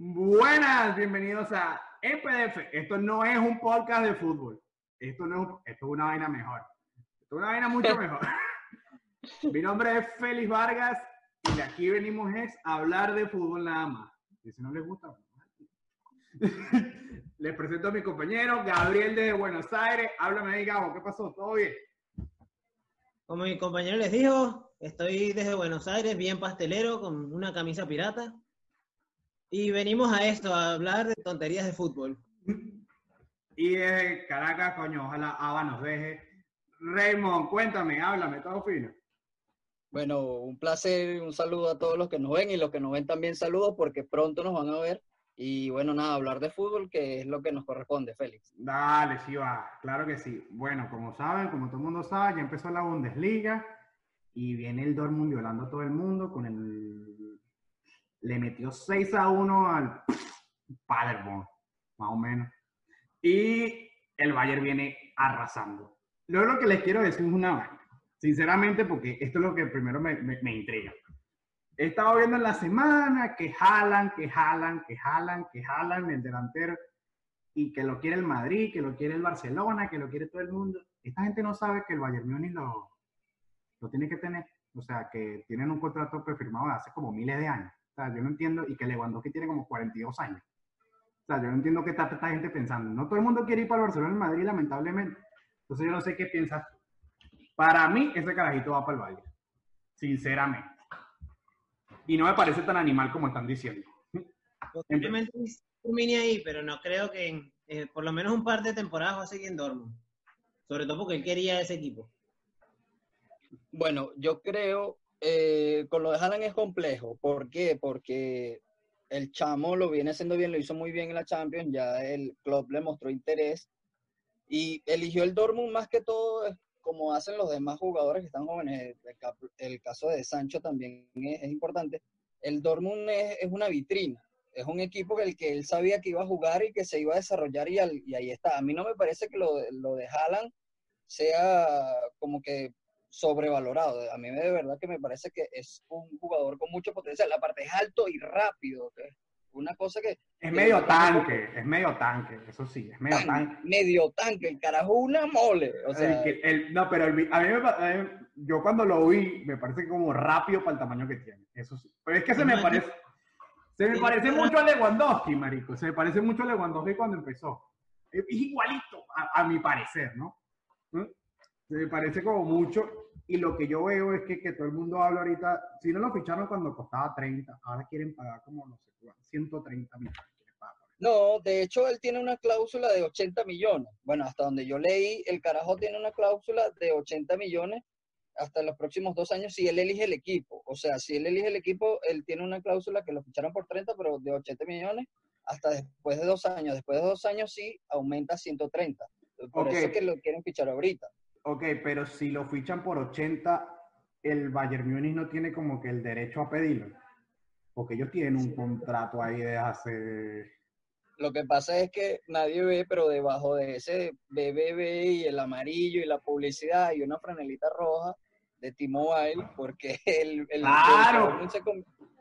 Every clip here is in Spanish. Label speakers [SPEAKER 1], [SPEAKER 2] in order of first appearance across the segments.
[SPEAKER 1] Buenas, bienvenidos a EPDF. Esto no es un podcast de fútbol. Esto no esto es una vaina mejor. Esto es una vaina mucho mejor. Mi nombre es Félix Vargas y de aquí venimos es a hablar de fútbol nada más. Y si no les gusta, les presento a mi compañero Gabriel de Buenos Aires. Háblame ahí, Gabo. ¿Qué pasó? ¿Todo bien?
[SPEAKER 2] Como mi compañero les dijo, estoy desde Buenos Aires, bien pastelero, con una camisa pirata. Y venimos a esto, a hablar de tonterías de fútbol.
[SPEAKER 1] Y desde Caracas, coño, ojalá Ava nos deje. Raymond, cuéntame, háblame, todo fino.
[SPEAKER 3] Bueno, un placer, un saludo a todos los que nos ven y los que nos ven también saludos porque pronto nos van a ver. Y bueno, nada, hablar de fútbol, que es lo que nos corresponde, Félix.
[SPEAKER 1] Dale, sí va, claro que sí. Bueno, como saben, como todo el mundo sabe, ya empezó la Bundesliga y viene el Dortmund violando a todo el mundo con el... Le metió 6 a 1 al Paderborn, más o menos. Y el Bayern viene arrasando. Luego lo que les quiero decir es una vaina, sinceramente, porque esto es lo que primero me, me, me intriga. He estado viendo en la semana que jalan, que jalan, que jalan, que jalan el delantero y que lo quiere el Madrid, que lo quiere el Barcelona, que lo quiere todo el mundo. Esta gente no sabe que el Bayern Múnich lo, lo tiene que tener. O sea, que tienen un contrato prefirmado de hace como miles de años. O sea, yo no entiendo, y que Lewandowski tiene como 42 años. O sea, yo no entiendo qué está esta gente pensando. No todo el mundo quiere ir para el Barcelona y el Madrid, lamentablemente. Entonces yo no sé qué piensas tú. Para mí, ese carajito va para el Bayern. Sinceramente. Y no me parece tan animal como están diciendo.
[SPEAKER 2] Posiblemente un mini ahí, pero no creo que en, eh, por lo menos un par de temporadas va a seguir en Dortmund. Sobre todo porque él quería ese equipo.
[SPEAKER 3] Bueno, yo creo, eh, con lo de Haaland es complejo. ¿Por qué? Porque el chamo lo viene haciendo bien, lo hizo muy bien en la Champions, ya el club le mostró interés y eligió el Dortmund más que todo es como hacen los demás jugadores que están jóvenes. El, caso de Sancho también es, importante. El Dortmund es, una vitrina, es un equipo que él sabía que iba a jugar y que se iba a desarrollar y, ahí está. A mí no me parece que lo, de- lo de Haaland sea como que sobrevalorado. A mí de verdad que me parece que es un jugador con mucho potencial. Aparte es alto y rápido. que es Una cosa que
[SPEAKER 1] Es medio tanque, es medio tanque, eso sí, es medio
[SPEAKER 3] tan-
[SPEAKER 1] tanque.
[SPEAKER 3] medio tanque, el carajo una mole. O sea,
[SPEAKER 1] El que- el- no, pero el a mí me, a mí- yo cuando lo vi me parece como rápido para el tamaño que tiene, eso sí. Pero es que se me parece, se me parece mucho a Lewandowski, marico. Se me parece mucho a Lewandowski cuando empezó. Es es igualito, a, a mi parecer, ¿no? ¿Mm? Me parece como mucho. Y lo que yo veo es que, que todo el mundo habla ahorita, si no lo ficharon cuando costaba 30, ahora quieren pagar como, no sé, cuánto, 130 millones.
[SPEAKER 3] no, de hecho él tiene una cláusula de 80 millones. Bueno, hasta donde yo leí, el carajo tiene una cláusula de 80 millones hasta los próximos dos años si él elige el equipo. O sea, si él elige el equipo, él tiene una cláusula que lo ficharon por 30, pero de 80 millones hasta después de dos años. Después de dos años sí aumenta a 130. Por eso es que lo quieren fichar ahorita.
[SPEAKER 1] Ok, pero si lo fichan por 80, el Bayern Múnich no tiene como que el derecho a pedirlo. Porque ellos tienen un contrato ahí de hace...
[SPEAKER 3] Lo que pasa es que nadie ve, pero debajo de ese BBB y el amarillo y la publicidad hay una franelita roja de T-Mobile, porque el, el,
[SPEAKER 1] ¡Claro!
[SPEAKER 3] el se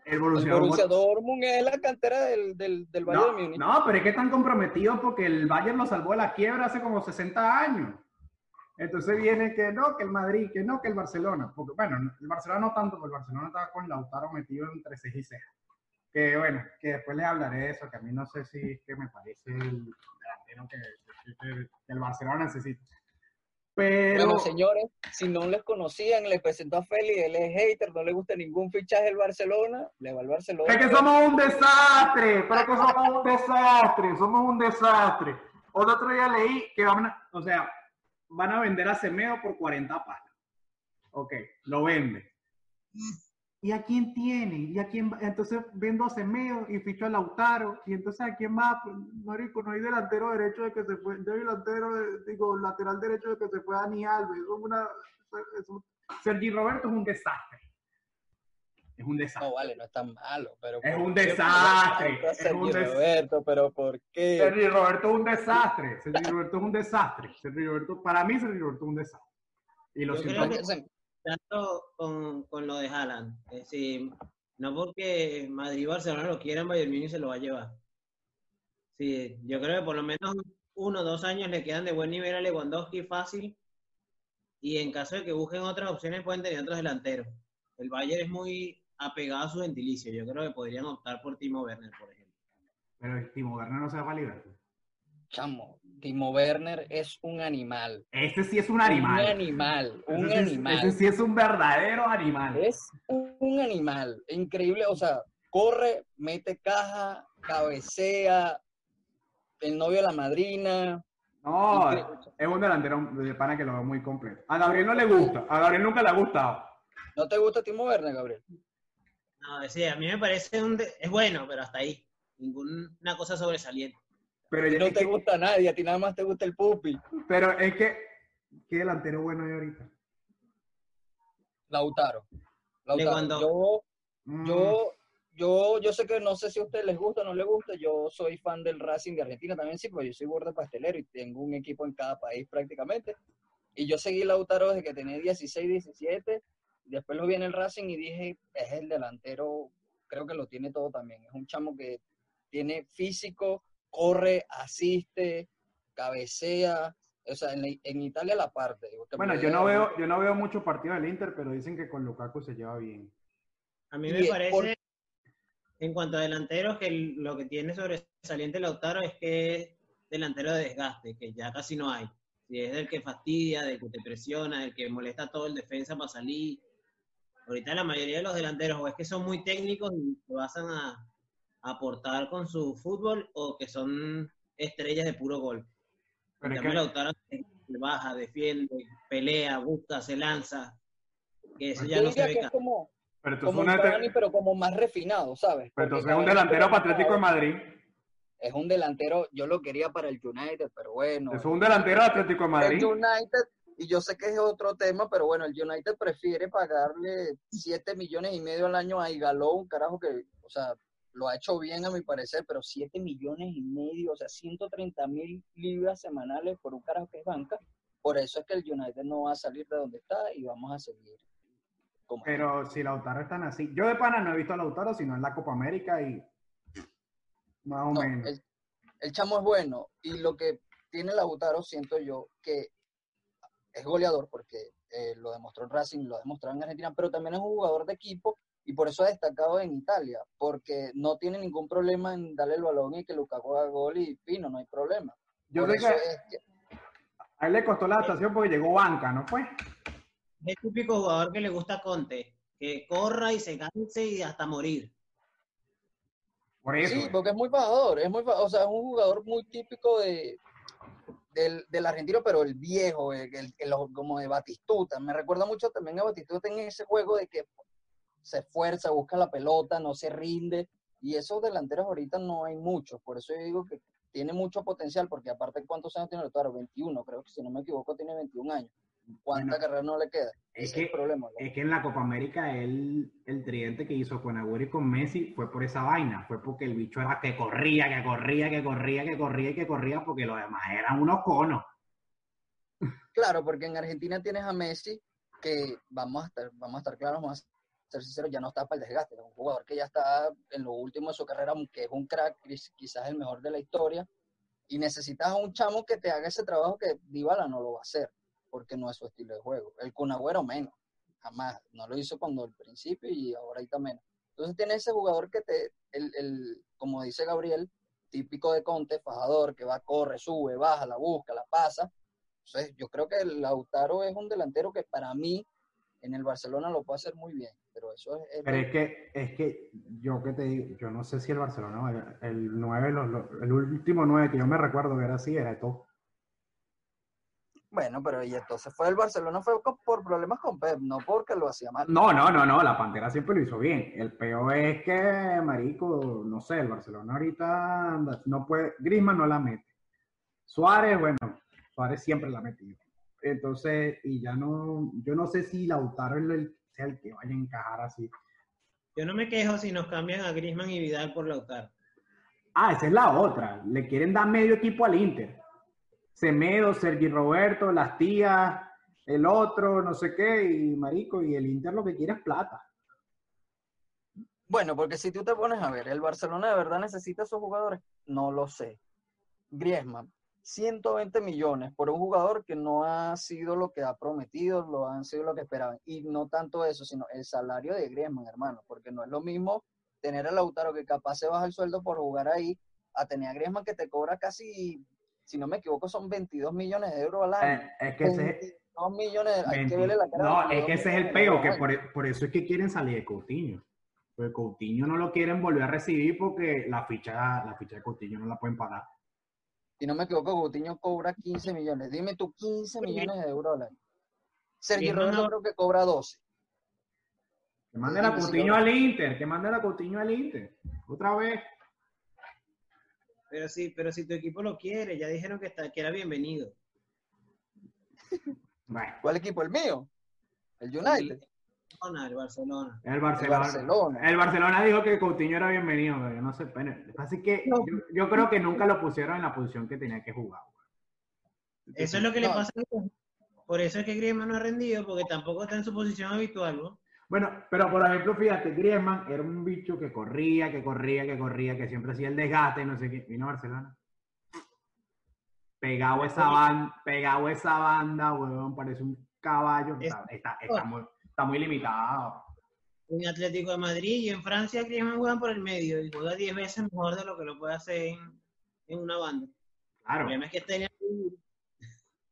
[SPEAKER 1] El
[SPEAKER 3] el
[SPEAKER 1] Borussia Dortmund.
[SPEAKER 3] Dortmund es la cantera del, del, del Bayern
[SPEAKER 1] No,
[SPEAKER 3] Múnich.
[SPEAKER 1] no, pero es que están comprometidos porque el Bayern lo salvó de la quiebra hace como 60 años. Entonces viene que no, que el Madrid, que no, que el Barcelona. Porque, bueno, el Barcelona no tanto, porque el Barcelona estaba con Lautaro metido entre ceja y ceja. Que bueno, que después les hablaré de eso, que a mí no sé si es que me parece el delantero que, que- que el Barcelona necesita. Pero...
[SPEAKER 3] Bueno, señores, si no les conocían, les presento a Félix, él es hater, no le gusta ningún fichaje del Barcelona, le va al Barcelona.
[SPEAKER 1] Es que somos un desastre, pero que somos un desastre, somos un desastre. Otro día leí que o sea, van a vender a Semedo por 40 palos. Ok, lo vende. ¿Y a quién tiene? ¿Y a quién? Entonces vendo a Semedo y ficho a Lautaro. ¿Y entonces a quién? Pues, marico, no hay delantero derecho de que se fue, no hay delantero, de- digo, lateral derecho de que se fue Dani Alves. Es una, Sergi Roberto es un desastre. Es un desastre.
[SPEAKER 3] No, vale, no es tan malo, pero...
[SPEAKER 1] Es
[SPEAKER 3] ¿por
[SPEAKER 1] un desastre, es un des-
[SPEAKER 3] Roberto, pero ¿por qué?
[SPEAKER 1] Sergi Roberto es un desastre. Sergi Roberto es un desastre. Sergi Roberto, para mí, Sergi Roberto es un desastre. Y lo
[SPEAKER 2] Yo
[SPEAKER 1] siento.
[SPEAKER 2] creo que- tanto con, con lo de Haaland. Es decir, No porque Madrid y Barcelona lo quieran, Bayern Múnich se lo va a llevar. Sí, yo creo que por lo menos uno o dos años le quedan de buen nivel a Lewandowski fácil. Y en caso de que busquen otras opciones, pueden tener otros delanteros. El Bayern es muy apegado a su gentilicio. Yo creo que podrían optar por Timo Werner, por ejemplo.
[SPEAKER 1] Pero Timo Werner no se va a Liverpool.
[SPEAKER 3] Chamo, Timo Werner es un animal.
[SPEAKER 1] Este sí es un animal.
[SPEAKER 3] Un animal, un
[SPEAKER 1] Ese sí es-
[SPEAKER 3] animal.
[SPEAKER 1] Ese sí es un verdadero animal.
[SPEAKER 3] Es un animal, increíble, o sea, corre, mete caja, cabecea, el novio de la madrina.
[SPEAKER 1] No,
[SPEAKER 3] Increíble.
[SPEAKER 1] es un delantero de pana que lo veo muy completo. A Gabriel no le gusta. A Gabriel nunca le ha gustado.
[SPEAKER 3] ¿No te gusta Timo Werner, Gabriel?
[SPEAKER 2] No, decía, a mí me parece un... de- Es bueno, pero hasta ahí. Ninguna cosa sobresaliente.
[SPEAKER 1] Pero,
[SPEAKER 3] No te
[SPEAKER 1] que,
[SPEAKER 3] gusta a nadie, a ti nada más te gusta el pupi.
[SPEAKER 1] pero es que, ¿qué delantero bueno hay ahorita?
[SPEAKER 3] Lautaro. Lautaro.
[SPEAKER 2] Lewandowski.
[SPEAKER 3] Yo,
[SPEAKER 1] Mm,
[SPEAKER 3] yo, yo, yo sé que no sé si a ustedes les gusta o no les gusta, yo soy fan del Racing de Argentina también, sí, porque yo soy borde pastelero y tengo un equipo en cada país prácticamente. Y yo seguí Lautaro desde que tenía 16, 17, después lo vi en el Racing y dije, es el delantero, creo que lo tiene todo también. Es un chamo que tiene físico, corre, asiste, cabecea, o sea, en, en Italia la parte.
[SPEAKER 1] Bueno, yo no veo, yo no veo muchos partidos del Inter, pero dicen que con Lukaku se lleva bien.
[SPEAKER 2] A mí me parece,
[SPEAKER 3] por-
[SPEAKER 2] en cuanto a delanteros, que el- lo que tiene sobresaliente Lautaro es que es delantero de desgaste, que ya casi no hay. Si es del que fastidia, del que te presiona, del que molesta a todo el defensa para salir. Ahorita la mayoría de los delanteros o es que son muy técnicos y se basan a, aportar con su fútbol o que son estrellas de puro gol.
[SPEAKER 1] Pero es que,
[SPEAKER 2] Lautaro baja, defiende, pelea, busca, se lanza. Que eso ya
[SPEAKER 3] Yo
[SPEAKER 2] no se
[SPEAKER 3] diría
[SPEAKER 2] ve
[SPEAKER 3] que es
[SPEAKER 2] casi.
[SPEAKER 3] como,
[SPEAKER 1] pero
[SPEAKER 3] como
[SPEAKER 1] una-
[SPEAKER 3] Cavani, pero como más refinado, ¿sabes?
[SPEAKER 1] pero entonces es un delantero Atlético de Madrid.
[SPEAKER 3] Es un delantero, yo lo quería para el United, pero bueno.
[SPEAKER 1] Es un delantero de Atlético de Madrid.
[SPEAKER 3] El United, y yo sé que es otro tema, pero bueno, el United prefiere pagarle 7 millones y medio al año a Igaló, un carajo que, o sea, lo ha hecho bien a mi parecer, pero 7 millones y medio, o sea, 130 mil libras semanales por un carajo que es banca. Por eso es que el United no va a salir de donde está y vamos a seguir. como está.
[SPEAKER 1] Pero si Lautaro están así. Yo de pana no he visto a Lautaro, sino en la Copa América y más o
[SPEAKER 3] No,
[SPEAKER 1] menos.
[SPEAKER 3] el, el chamo es bueno y lo que tiene Lautaro siento yo que es goleador porque eh, lo demostró en Racing, lo ha demostrado en Argentina, pero también es un jugador de equipo y por eso ha destacado en Italia, porque no tiene ningún problema en darle el balón y que Lukaku haga gol y pino, no hay problema.
[SPEAKER 1] Yo
[SPEAKER 3] por
[SPEAKER 1] sé
[SPEAKER 3] eso
[SPEAKER 1] que
[SPEAKER 3] es que-
[SPEAKER 1] a él le costó la adaptación porque llegó banca, ¿no fue?
[SPEAKER 2] Es el típico jugador que le gusta a Conte, que corra y se canse y hasta morir.
[SPEAKER 1] Por eso.
[SPEAKER 3] Sí, porque es muy bajador, es muy, o sea, es un jugador muy típico de del, del argentino, pero el viejo, el, como de Batistuta. Me recuerda mucho también a Batistuta en ese juego de que se esfuerza, busca la pelota, no se rinde. Y esos delanteros ahorita no hay muchos, por eso yo digo que tiene mucho potencial, porque aparte, ¿cuántos años tiene Lautaro? 21, creo que si no me equivoco, tiene 21 años. ¿Cuánta
[SPEAKER 1] Bueno,
[SPEAKER 3] carrera no le queda?
[SPEAKER 1] Es que,
[SPEAKER 3] problema. ¿no?
[SPEAKER 1] es que en la Copa América él, el tridente que hizo con Agüero y con Messi fue por esa vaina, fue porque el bicho era que corría, que corría, que corría, que corría y que corría, porque los demás eran unos conos.
[SPEAKER 3] Claro, porque en Argentina tienes a Messi, que vamos a estar, vamos a estar claros, vamos a ser sinceros, ya no está para el desgaste, es un jugador que ya está en lo último de su carrera, que es un crack, quiz- quizás el mejor de la historia, y necesitas a un chamo que te haga ese trabajo que Dybala no lo va a hacer, porque no es su estilo de juego. El Kun Agüero menos, jamás, no lo hizo cuando al principio y ahorita menos. Entonces tienes ese jugador que te, el, el, como dice Gabriel, típico de Conte, fajador, que va, corre, sube, baja, la busca, la pasa, entonces, yo creo que el Lautaro es un delantero que para mí en el Barcelona lo puede hacer muy bien, pero eso es...
[SPEAKER 1] Pero es que, es que yo que te digo, yo no sé si el Barcelona, el, el 9, los- los- el último 9 que yo me recuerdo que era así, era todo.
[SPEAKER 3] Bueno, pero y entonces fue el Barcelona fue por problemas con Pep, no porque lo hacía mal.
[SPEAKER 1] No, no, no, no, la Pantera siempre lo hizo bien. El peor es que, marico, no sé, el Barcelona ahorita anda- no puede, Griezmann no la mete. Suárez, bueno, Suárez siempre la ha metido. Entonces, y ya no, yo no sé si Lautaro es el, sea el que vaya a encajar así.
[SPEAKER 2] Yo no me quejo si nos cambian a Griezmann y Vidal por Lautaro.
[SPEAKER 1] Ah, esa es la otra. Le quieren dar medio equipo al Inter. Semedo, Sergi Roberto, las tías, el otro, no sé qué, y marico, y el Inter lo que quiere es plata.
[SPEAKER 3] Bueno, porque si tú te pones a ver, ¿el Barcelona de verdad necesita esos jugadores? No lo sé. Griezmann, 120 millones por un jugador que no ha sido lo que ha prometido, lo han sido lo que esperaban. Y no tanto eso, sino el salario de Griezmann, hermano, porque no es lo mismo tener a Lautaro que capaz se baja el sueldo por jugar ahí, a tener a Griezmann que te cobra casi, si no me equivoco, son 22 millones de euros al año.
[SPEAKER 1] Eh, es que ese,
[SPEAKER 3] 22 millones, hay que verle la cara.
[SPEAKER 1] no, es que ese es el pego, que por, por eso es que quieren salir de Coutinho. Porque Coutinho no lo quieren volver a recibir porque la ficha, la ficha de Coutinho no la pueden pagar.
[SPEAKER 3] Si no me equivoco, Coutinho cobra 15 millones. Dime tú, 15 millones de euros al año. Sergio
[SPEAKER 2] Griezmann
[SPEAKER 3] Roberto
[SPEAKER 2] no-
[SPEAKER 3] creo que cobra 12.
[SPEAKER 1] Que manden a Coutinho al Inter, que manden a Coutinho al Inter. Otra vez.
[SPEAKER 2] Pero sí, pero si tu equipo lo quiere, ya dijeron que, está, que era bienvenido.
[SPEAKER 1] Bueno,
[SPEAKER 3] ¿Cuál equipo? ¿El mío? ¿El United?
[SPEAKER 2] Barcelona, el Barcelona.
[SPEAKER 1] el Barcelona.
[SPEAKER 3] Barcelona.
[SPEAKER 1] El Barcelona dijo que Coutinho era bienvenido, pero yo no sé. Bueno, así que
[SPEAKER 2] No.
[SPEAKER 1] yo, yo creo que nunca lo pusieron en la posición que tenía que jugar.
[SPEAKER 2] Eso es lo que le pasa. a Griezmann. Por eso es que Griezmann no ha rendido, porque tampoco está en su posición habitual, ¿no?
[SPEAKER 1] Bueno, pero por ejemplo, fíjate, Griezmann era un bicho que corría, que corría, que corría, que siempre hacía el desgaste, no sé qué. Vino a Barcelona. Pegado esa banda, pegado esa banda, weón, parece un caballo. Está, está, está muy, está muy limitado.
[SPEAKER 2] En Atlético de Madrid y en Francia Griezmann juegan por el medio y juega 10 veces mejor de lo que lo puede hacer en, en una banda. El
[SPEAKER 1] Claro.
[SPEAKER 2] problema es que está en el-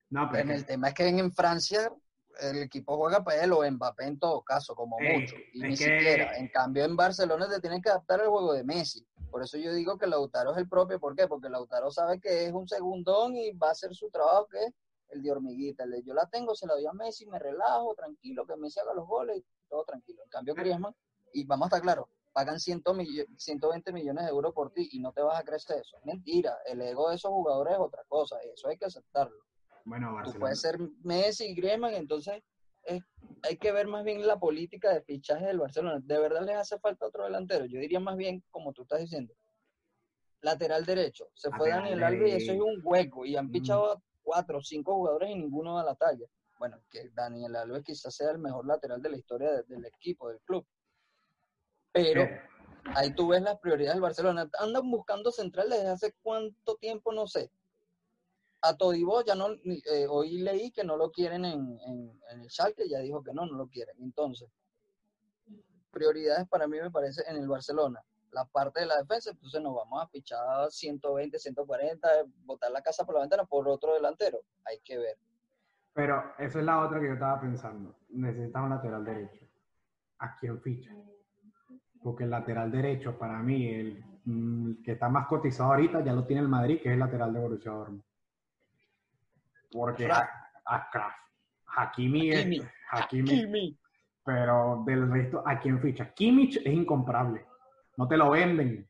[SPEAKER 1] No, pero
[SPEAKER 3] En el tema es que en Francia el equipo juega para él o Mbappé en todo caso, como mucho. Y ni
[SPEAKER 1] que-
[SPEAKER 3] siquiera. En cambio, en Barcelona te tienen que adaptar al juego de Messi. Por eso yo digo que Lautaro es el propio. ¿Por qué? Porque Lautaro sabe que es un segundón y va a hacer su trabajo, que es el de hormiguita. El de yo la tengo, se la doy a Messi, me relajo, tranquilo, que Messi haga los goles todo tranquilo. En cambio, Griezmann, y vamos a estar claros, pagan 100 millo- 120 millones de euros por ti y no te vas a crecer eso. Es mentira. El ego de esos jugadores es otra cosa. Eso hay que aceptarlo.
[SPEAKER 1] Bueno,
[SPEAKER 3] Tú
[SPEAKER 1] Barcelona.
[SPEAKER 3] puedes ser Messi y Griezmann, entonces es- hay que ver más bien la política de fichaje del Barcelona. ¿De verdad les hace falta otro delantero? Yo diría más bien, como tú estás diciendo, lateral derecho. Se fue Daniel Alves y eso es un hueco. Y han
[SPEAKER 1] Mm.
[SPEAKER 3] fichado cuatro o cinco jugadores y ninguno da la talla. Bueno, que Daniel Alves quizás sea el mejor lateral de la historia de- del equipo, del club. Pero ahí tú ves las prioridades del Barcelona. Andan buscando central desde hace cuánto tiempo, no sé. A Todibo ya no, eh, hoy leí que no lo quieren en, el Schalke, ya dijo que no, no lo quieren. Entonces, prioridades para mí me parece en el Barcelona. La parte de la defensa, entonces nos vamos a fichar 120, 140, botar la casa por la ventana por otro delantero. Hay que ver.
[SPEAKER 1] Pero esa es la otra que yo estaba pensando. Necesitas un lateral derecho. ¿A quién ficha? Porque el lateral derecho, para mí, el, mm, el que está más cotizado ahorita, ya lo tiene el Madrid, que es el lateral de Borussia Dortmund. Porque
[SPEAKER 3] Kraft.
[SPEAKER 1] a, a Kraft. Hakimi es-
[SPEAKER 3] Hakimi.
[SPEAKER 1] Hakimi.
[SPEAKER 3] Kimi.
[SPEAKER 1] Pero del resto, ¿a quién ficha? Kimmich es incomparable. No te lo venden.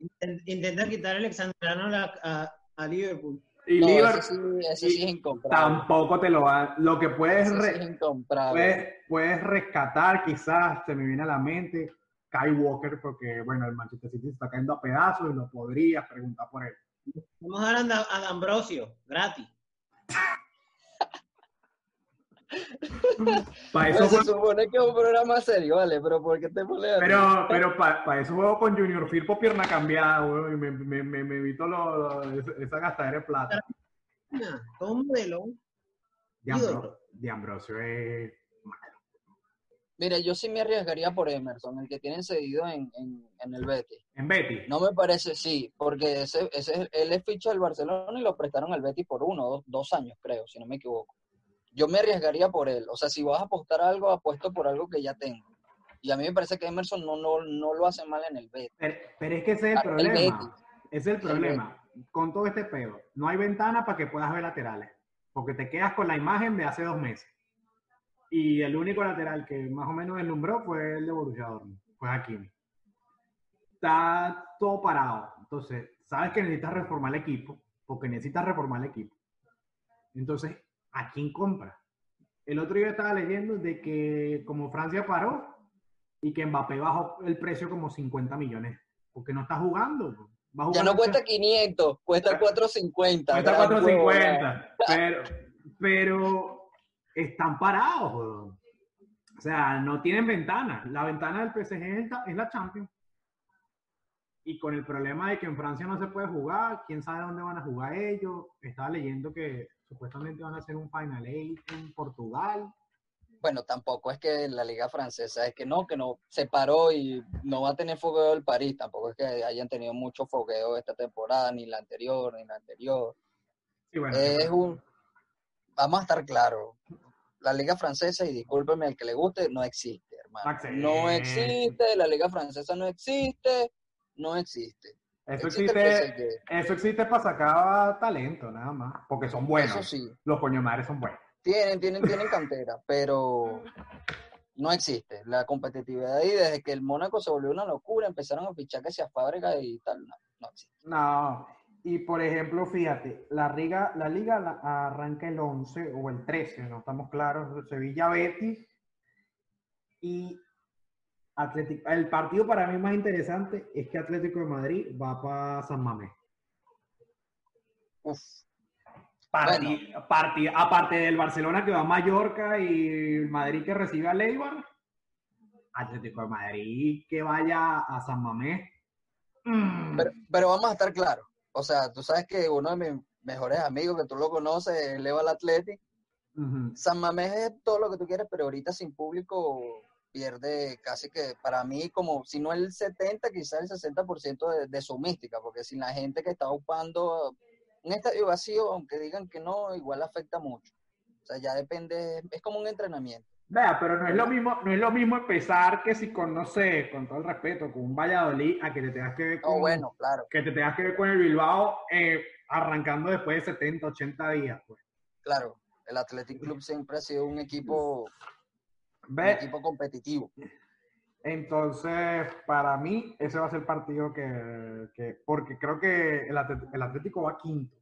[SPEAKER 2] Intent- Intenta quitar a Alexandrano a, a, a Liverpool.
[SPEAKER 1] Y
[SPEAKER 3] No,
[SPEAKER 1] Liverpool
[SPEAKER 3] ese sí, ese sí es incomparable.
[SPEAKER 1] tampoco te lo va. Lo que re- puedes, puedes rescatar, quizás se me viene a la mente, Kai Walker, porque bueno, el Manchester City se está cayendo a pedazos y lo podrías preguntar por él.
[SPEAKER 2] Vamos a dar a Anda- a Ambrosio, gratis.
[SPEAKER 1] Para
[SPEAKER 3] Pues
[SPEAKER 1] eso,
[SPEAKER 3] se
[SPEAKER 1] juego-
[SPEAKER 3] supone que es un programa serio, vale, pero ¿por qué te pones así?
[SPEAKER 1] pero, pero para eso juego con Junior Firpo pierna cambiada, weón, y me, me, me, me evito lo- lo- esa- gastadera de plata.
[SPEAKER 2] Todo un modelo.
[SPEAKER 1] De, Ambro- de Ambrosio es
[SPEAKER 3] Mire, yo sí me arriesgaría por Emerson, el que tienen cedido en, en, en el Betis.
[SPEAKER 1] en Betty.
[SPEAKER 3] No me parece, sí, porque ese, ese, es- él es ficha del Barcelona y lo prestaron al Betis por uno, dos, dos años, creo, si no me equivoco. Yo me arriesgaría por él. O sea, si vas a apostar algo, apuesto por algo que ya tengo. Y a mí me parece que Emerson no, no, no lo hace mal en el Betis.
[SPEAKER 1] Pero, pero es que ese es el
[SPEAKER 3] el
[SPEAKER 1] problema.
[SPEAKER 3] Betis.
[SPEAKER 1] Es el problema. Con todo este pedo, no hay ventana para que puedas ver laterales. Porque te quedas con la imagen de hace dos meses. Y el único lateral que más o menos deslumbró fue el de Borussia Dortmund. Fue Hakimi. Está todo parado. Entonces, sabes que necesitas reformar el equipo. Porque necesitas reformar el equipo. Entonces, ¿a quién compra? El otro día estaba leyendo de que como Francia paró y que Mbappé bajó el precio como 50 millones. Porque no está jugando. Va a
[SPEAKER 3] Ya no cuesta 500, cuesta 450.
[SPEAKER 1] Cuesta
[SPEAKER 3] gran huevo,
[SPEAKER 1] 450. Pero, pero están parados. weón. O sea, no tienen ventana. La ventana del PSG es la- Champions. Y con el problema de que en Francia no se puede jugar, quién sabe dónde van a jugar ellos. Estaba leyendo que supuestamente van a hacer un Final Eight en Portugal.
[SPEAKER 3] Bueno, tampoco es que la liga francesa es que no, que no se paró y no va a tener fogueo el París, tampoco es que hayan tenido mucho fogueo esta temporada, ni la anterior, ni la anterior.
[SPEAKER 1] Sí, bueno,
[SPEAKER 3] Es un, vamos a estar claros, la liga francesa, y discúlpeme al que le guste, no existe, hermano. No existe, la liga francesa no existe, no existe.
[SPEAKER 1] eso
[SPEAKER 3] Existe
[SPEAKER 1] eso existe para sacar talento, nada más. Porque son buenos.
[SPEAKER 3] Eso sí,
[SPEAKER 1] Los coño madres son buenos.
[SPEAKER 3] tienen, tienen, tienen cantera, pero no existe la competitividad ahí. Desde que el Mónaco se volvió una locura, empezaron a fichar que sea fábrica y tal, no, no existe.
[SPEAKER 1] No, y por ejemplo, fíjate, la liga, la liga la- arranca el 11 o el 13, no estamos claros, Sevilla Betis y Atlético. El partido para mí más interesante es que Atlético de Madrid va para San Mamés.
[SPEAKER 3] Uf,
[SPEAKER 1] Parti- parti- aparte del Barcelona que va a Mallorca y Madrid que recibe a Leibar, Atlético de Madrid que vaya a San Mamés. Mm.
[SPEAKER 3] pero, pero vamos a estar claros. O sea, tú sabes que uno de mis mejores amigos, que tú lo conoces, es Leo al Athletic. San Mamés es todo lo que tú quieres, pero ahorita sin público pierde casi que para mí como, si no el 70, quizás el 60% de, de su mística, porque sin la gente que está ocupando un estadio vacío, aunque digan que no, igual afecta mucho. O sea, ya depende, es como un entrenamiento.
[SPEAKER 1] Vea, pero no es lo mismo, no es lo mismo empezar que si con, no sé, con todo el respeto, con un Valladolid, a que te tengas que ver con,
[SPEAKER 3] No, bueno, claro,
[SPEAKER 1] que te tengas que ver con el Bilbao eh, arrancando después de 70, 80 días. Pues.
[SPEAKER 3] claro. El Athletic Club siempre ha sido un equipo, un equipo competitivo.
[SPEAKER 1] entonces, para mí, ese va a ser el partido que, que- porque creo que el, el Atlético va quinto.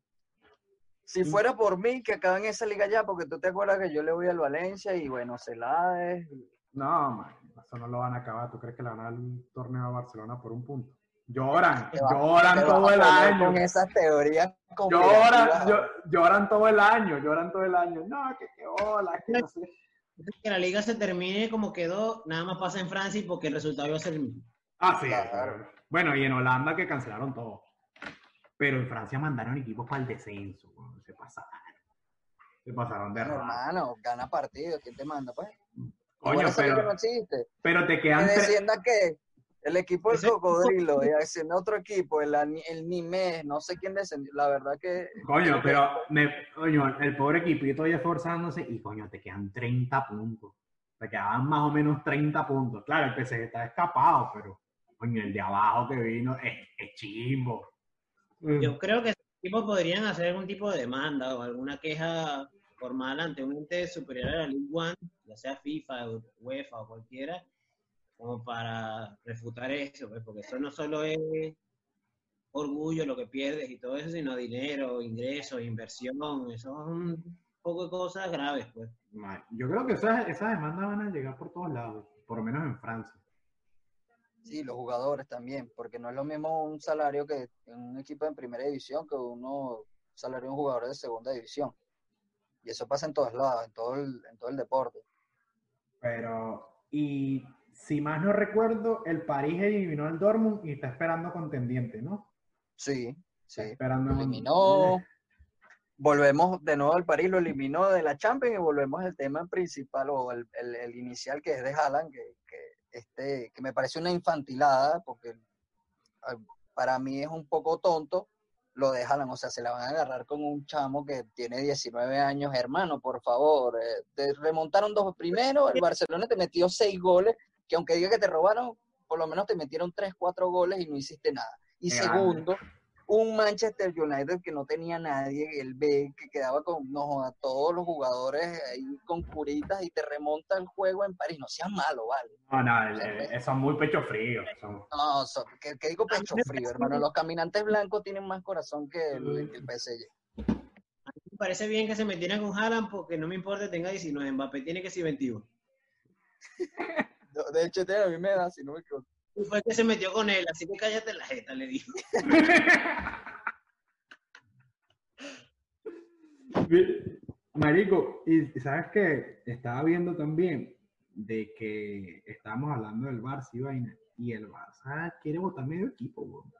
[SPEAKER 3] Si fuera por mí, que acaban esa liga ya, porque tú te acuerdas que yo le voy al Valencia y bueno, Celades,
[SPEAKER 1] No, man, eso no lo van a acabar. ¿Tú crees que le van a dar el torneo a Barcelona por un punto? Lloran,
[SPEAKER 3] Te
[SPEAKER 1] lloran
[SPEAKER 3] te
[SPEAKER 1] todo el año.
[SPEAKER 3] Con esas teorías
[SPEAKER 1] Lloran, lloran todo el año, lloran todo el año. No, que qué hola, que no sé.
[SPEAKER 2] Que la liga se termine como quedó, nada más pasa en Francia y porque el resultado iba a ser el mismo.
[SPEAKER 1] Ah, sí.
[SPEAKER 3] Claro.
[SPEAKER 1] Bueno, y en Holanda que cancelaron todo. Pero en Francia mandaron equipos para el descenso. Se pasaron. Se pasaron de raro.
[SPEAKER 3] hermano, gana partido, ¿quién te manda? Pues?
[SPEAKER 1] Coño,
[SPEAKER 3] liga no
[SPEAKER 1] pero,
[SPEAKER 3] existe.
[SPEAKER 1] pero te
[SPEAKER 3] Que
[SPEAKER 1] quedan tres.
[SPEAKER 3] descienda que el equipo del cocodrilo y descienda otro equipo, el, el Nimes, no sé quién descendió. La verdad que
[SPEAKER 1] Coño, pero me, coño, el pobre equipito ahí esforzándose y coño, te quedan 30 puntos. Te quedaban más o menos 30 puntos. Claro, el PSG está escapado, pero coño, el de abajo que vino es, es chimbo.
[SPEAKER 2] Yo creo que esos equipos podrían hacer algún tipo de demanda o alguna queja formal ante un ente superior a la League One, ya sea FIFA, UEFA o cualquiera, como para refutar eso, pues, porque eso no solo es orgullo lo que pierdes y todo eso, sino dinero, ingresos, inversión, eso es un poco de cosas graves, pues.
[SPEAKER 1] Yo creo que esas, esas demandas van a llegar por todos lados, por lo menos en Francia.
[SPEAKER 3] Sí, los jugadores también, porque no es lo mismo un salario que en un equipo en primera división que uno salario de un jugador de segunda división. Y eso pasa en todos lados, en todo el, en todo el deporte.
[SPEAKER 1] Pero, y si más no recuerdo, el París eliminó al Dortmund y está esperando contendiente, ¿no?
[SPEAKER 3] Sí,
[SPEAKER 1] Está
[SPEAKER 3] sí.
[SPEAKER 1] esperando.
[SPEAKER 3] Eliminó. Volvemos de nuevo al París, lo eliminó de la Champions y volvemos al tema principal o el, el- el inicial que es de Haaland, que, que, este, que me parece una infantilada, porque ah, para mí es un poco tonto lo de Haaland, o sea, se la van a agarrar con un chamo que tiene 19 años, hermano, por favor, eh, te remontaron dos primero, el Barcelona te metió seis goles, que aunque diga que te robaron, por lo menos te metieron tres, cuatro goles y no hiciste nada. Y segundo, un Manchester United que no tenía nadie, el B, que quedaba con no, joda, todos los jugadores ahí con curitas y te remonta el juego en París. No seas malo, vale.
[SPEAKER 1] No, no, el- el- son muy pecho fríos. son-
[SPEAKER 3] No, so- que, que digo pecho frío, hermano. Los caminantes blancos tienen más corazón que el, que el PSG.
[SPEAKER 2] Me parece bien que se metieran con Haaland porque no me importa tenga 19, Mbappé tiene que ser 21.
[SPEAKER 3] De hecho, tiene a mí me da, si no me equivoco.
[SPEAKER 2] Y fue el que se metió con él, así que cállate la jeta, le dijo.
[SPEAKER 1] Marico, y sabes que estaba viendo también de que estábamos hablando del Barça y vaina, y el Barça quiere votar medio equipo, weón.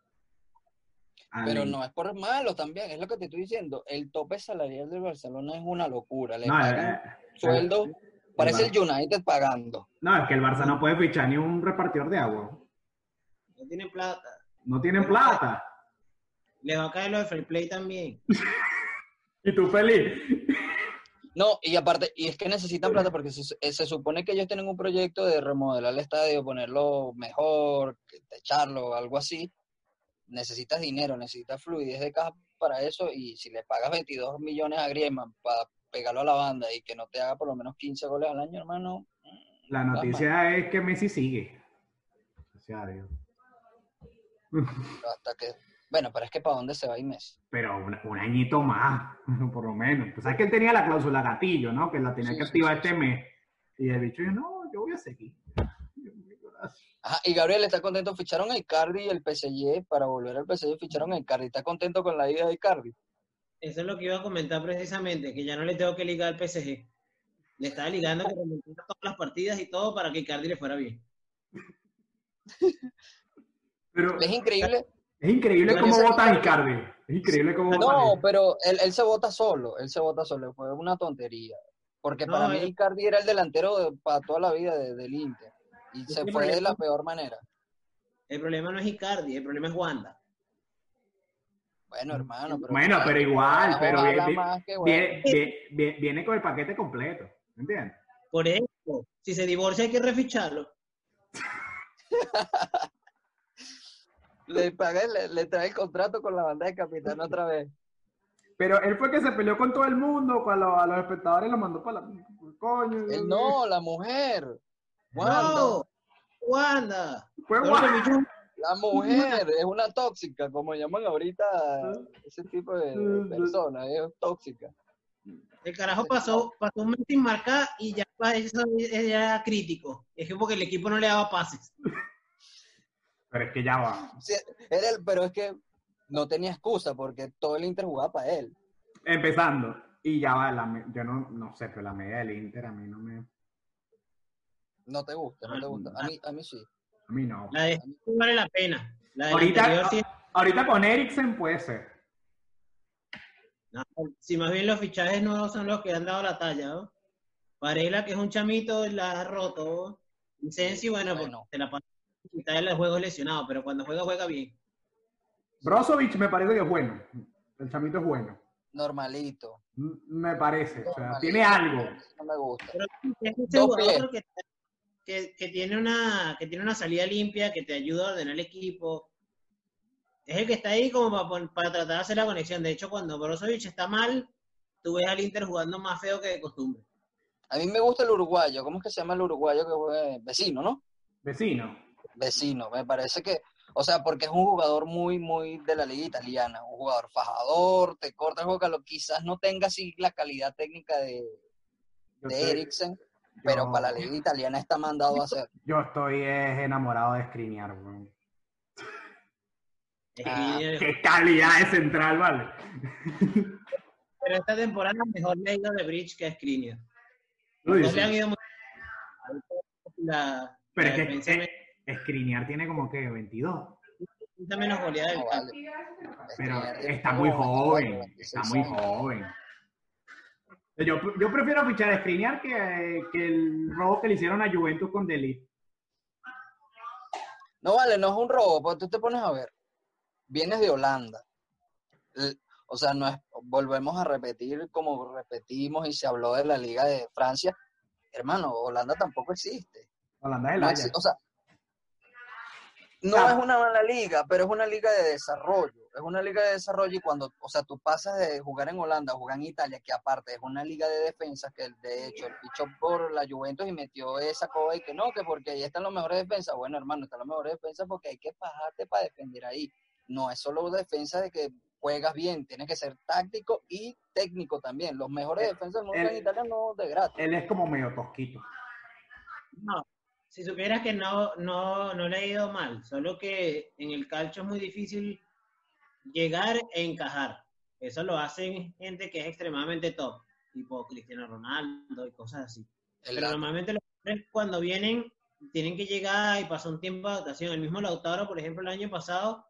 [SPEAKER 3] Pero no es por malo también, es lo que te estoy diciendo. El tope salarial del Barcelona es una locura. Le
[SPEAKER 1] No,
[SPEAKER 3] pagan
[SPEAKER 1] eh,
[SPEAKER 3] sueldo, parece el United pagando.
[SPEAKER 1] no, es que el Barça no puede fichar ni un repartidor de agua.
[SPEAKER 2] No tienen plata.
[SPEAKER 1] No tienen plata.
[SPEAKER 2] Les va a caer lo de Free Play también.
[SPEAKER 1] Y tú feliz.
[SPEAKER 3] No, y aparte, y es que necesitan plata porque se, se supone que ellos tienen un proyecto de remodelar el estadio, ponerlo mejor, techarlo, algo así. Necesitas dinero, necesitas fluidez de caja para eso y si le pagas 22 millones a Griezmann para pegarlo a la banda y que no te haga por lo menos 15 goles al año, hermano.
[SPEAKER 1] La noticia es que Messi sigue. Gracias a Dios.
[SPEAKER 3] Hasta que, bueno, pero es que ¿para dónde se va Messi?
[SPEAKER 1] Pero un, un añito más, por lo menos. Pues sabes que él tenía la cláusula gatillo, ¿no? Que la tenía
[SPEAKER 3] Sí,
[SPEAKER 1] que
[SPEAKER 3] sí,
[SPEAKER 1] activar
[SPEAKER 3] sí,
[SPEAKER 1] este
[SPEAKER 3] sí.
[SPEAKER 1] mes. Y el bicho dijo, no, yo voy a seguir.
[SPEAKER 3] Ajá, y Gabriel está contento, ficharon a Icardi y el PSG para volver al PSG ficharon a Icardi. ¿Está contento con la ida de Icardi?
[SPEAKER 2] Eso es lo que iba a comentar precisamente, que ya no le tengo que ligar al PSG. Le estaba ligando que todas las partidas y todo para que Icardi le fuera bien.
[SPEAKER 1] Pero
[SPEAKER 3] Es increíble.
[SPEAKER 1] es increíble cómo vota Icardi. Es increíble cómo vota
[SPEAKER 3] No, pero él, él se vota solo, él se vota solo, fue una tontería. Porque
[SPEAKER 2] No,
[SPEAKER 3] para mí Icardi era el delantero de- para toda la vida de- del Inter. Y se fue de la peor manera.
[SPEAKER 2] El problema no es Icardi, el problema es Wanda.
[SPEAKER 3] Bueno, hermano, pero...
[SPEAKER 1] Bueno, pero igual, pero
[SPEAKER 3] que bueno.
[SPEAKER 1] Viene, vie- vie- viene con el paquete completo. ¿Me entiendes?
[SPEAKER 2] Por eso, si se divorcia hay que reficharlo.
[SPEAKER 3] Le, pagué, le, le trae el contrato con la banda de capitán otra vez.
[SPEAKER 1] Pero él fue que se peleó con todo el mundo, con los- a los espectadores los mandó para la... Coño.
[SPEAKER 3] Él no, la mujer. Wanda.
[SPEAKER 2] ¡No! ¡Wanda!
[SPEAKER 1] Fue
[SPEAKER 3] La mujer es una tóxica, como llaman ahorita ese tipo de, de personas, es tóxica.
[SPEAKER 2] El carajo pasó, pasó un mes sin marcar y ya para eso era crítico. Es que porque el equipo no le daba pases.
[SPEAKER 1] Pero es que ya va.
[SPEAKER 3] Sí, era el- pero es que no tenía excusa porque todo el Inter jugaba para él.
[SPEAKER 1] Empezando. Y ya va. La, yo no, no sé, pero la media del Inter a mí no me...
[SPEAKER 3] No te gusta, no te gusta. A mí, a mí sí.
[SPEAKER 1] A mí no.
[SPEAKER 2] La de no vale la pena. La del
[SPEAKER 1] Ahorita,
[SPEAKER 2] anterior sí-
[SPEAKER 1] ahorita con Eriksen puede ser.
[SPEAKER 2] no, si más bien los fichajes nuevos son los que han dado la talla, ¿no? Varela, que es un chamito, la ha roto. Sensi, bueno,
[SPEAKER 3] Bueno.
[SPEAKER 2] porque se la pasa mitad de los juegos lesionado, pero cuando juega, juega bien.
[SPEAKER 1] Brozovic me parece que es bueno. El chamito es bueno.
[SPEAKER 3] Normalito.
[SPEAKER 1] M- Me parece. O sea,
[SPEAKER 3] normalito.
[SPEAKER 1] tiene algo.
[SPEAKER 3] No me gusta.
[SPEAKER 2] Pero es
[SPEAKER 3] Dos
[SPEAKER 2] jugador que, que, que tiene una, que tiene una salida limpia, que te ayuda a ordenar el equipo. Es el que está ahí como para, para tratar de hacer la conexión. De hecho, cuando Brozovic está mal, tú ves al Inter jugando más feo que de costumbre.
[SPEAKER 3] A mí me gusta el uruguayo. ¿Cómo es que se llama el uruguayo que juega? Vecino, ¿no?
[SPEAKER 1] Vecino.
[SPEAKER 3] Vecino. Me parece que, o sea, porque es un jugador muy, muy de la liga italiana. Un jugador fajador, te corta el juego, lo- quizás no tenga así la calidad técnica de, de Eriksen, pero
[SPEAKER 1] yo-
[SPEAKER 3] para la liga italiana está mandado a hacer.
[SPEAKER 1] Yo estoy es, enamorado de Skriniar, weón.
[SPEAKER 3] Ah,
[SPEAKER 1] Qué calidad de central, ¿vale?
[SPEAKER 2] pero esta temporada mejor le ha ido de Bridge que a Skriniar. Dos le han ido muy la,
[SPEAKER 1] Pero
[SPEAKER 2] la
[SPEAKER 1] es que eh, Skriniar tiene como que 22.
[SPEAKER 2] necesita menos goleada del
[SPEAKER 3] vale.
[SPEAKER 1] Pero está muy joven.
[SPEAKER 3] 24,
[SPEAKER 1] Está
[SPEAKER 3] 26
[SPEAKER 1] muy joven. Yo, yo prefiero fichar a Skriniar que, que el robo que le hicieron a Juventus con Delhi.
[SPEAKER 3] No vale, no es un robo, porque tú te pones a ver. Vienes de Holanda. O sea, no es, volvemos a repetir como repetimos y se habló de la Liga de Francia. Hermano, Holanda tampoco existe.
[SPEAKER 1] Holanda es el
[SPEAKER 3] No o sea, no
[SPEAKER 1] Claro.
[SPEAKER 3] es una mala liga, pero es una liga de desarrollo. Es una liga de desarrollo y cuando, o sea, tú pasas de jugar en Holanda a jugar en Italia, que aparte es una liga de defensas, que de hecho él fichó por la Juventus y metió esa coba y que no, que porque ahí están los mejores defensas. Bueno, hermano, están los mejores defensas porque hay que pagarte para defender ahí. No es solo defensa de que juegas bien, tienes que ser táctico y técnico también. Los mejores
[SPEAKER 1] El-
[SPEAKER 3] defensas del mundo
[SPEAKER 1] el-
[SPEAKER 3] en Italia no de gratis.
[SPEAKER 1] Él es como medio tosquito.
[SPEAKER 2] No, si supieras que no, no, no le ha ido mal, solo que en el calcio es muy difícil llegar e encajar. Eso lo hacen gente que es extremadamente top, tipo Cristiano Ronaldo y cosas así.
[SPEAKER 3] El
[SPEAKER 2] Pero
[SPEAKER 3] dato.
[SPEAKER 2] normalmente los cuando vienen, tienen que llegar y pasar un tiempo de adaptación. El mismo Lautaro, por ejemplo, el año pasado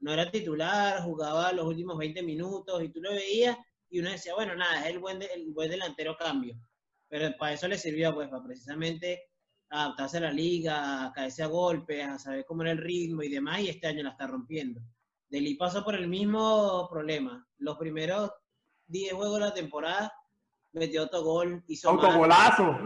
[SPEAKER 2] no era titular, jugaba los últimos 20 minutos y tú lo veías y uno decía, bueno, nada, es el buen, el buen delantero cambio. Pero para eso le sirvió, pues, para precisamente adaptarse a la liga, a caerse a golpes, a saber cómo era el ritmo y demás, y este año la está rompiendo. Deli pasó por el mismo problema. Los primeros 10 juegos de la temporada metió otro gol, hizo
[SPEAKER 1] Autogolazo.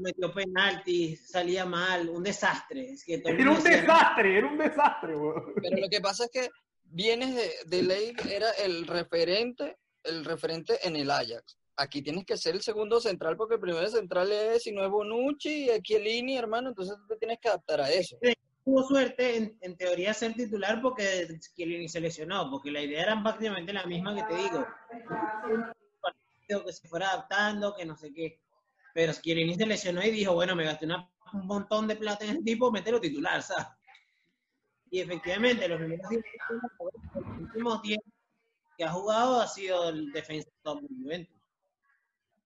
[SPEAKER 2] Metió penalti, salía mal, un desastre. Es que
[SPEAKER 1] era un desastre, era un desastre.
[SPEAKER 3] Pero lo que pasa es que vienes de, de ley, era el referente, el referente en el Ajax. Aquí tienes que ser el segundo central porque el primer central es, si no es Bonucci, y aquí Chiellini, hermano, entonces tú te tienes que adaptar a eso.
[SPEAKER 2] Tuvo suerte, en, en, teoría, ser titular porque Chiellini se lesionó, porque la idea era prácticamente la misma que te digo. Que se fuera adaptando, que no sé qué. Pero Chiellini se lesionó y dijo, bueno, me gasté una, un montón de plata en el tipo, mételo titular, ¿sabes? Y efectivamente, los últimos tiempos que ha jugado ha sido el defensa top del Juventus.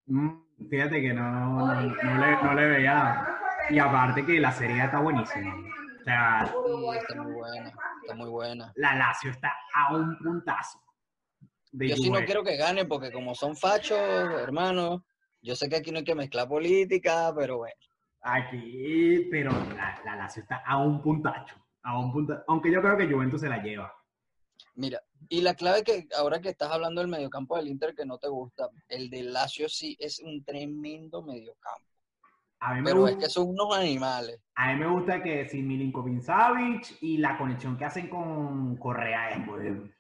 [SPEAKER 1] Mm, fíjate que no, no, le, veía. Y aparte que la serie está buenísima. O sea,
[SPEAKER 3] está muy buena, está muy buena.
[SPEAKER 1] La Lazio está a un puntazo.
[SPEAKER 3] Yo sí no quiero que gane porque como son fachos, hermano, yo sé que aquí no hay que mezclar política, pero bueno.
[SPEAKER 1] Aquí, pero la, la Lazio está a un puntacho. A un punto, aunque yo creo que Juventus se la lleva.
[SPEAKER 3] Mira, y la clave que ahora que estás hablando del mediocampo del Inter que no te gusta, el de Lazio sí es un tremendo mediocampo. A mí me Pero es que son unos animales.
[SPEAKER 1] A mí me gusta que si Milinkovic Savic y la conexión que hacen con Correa es muy,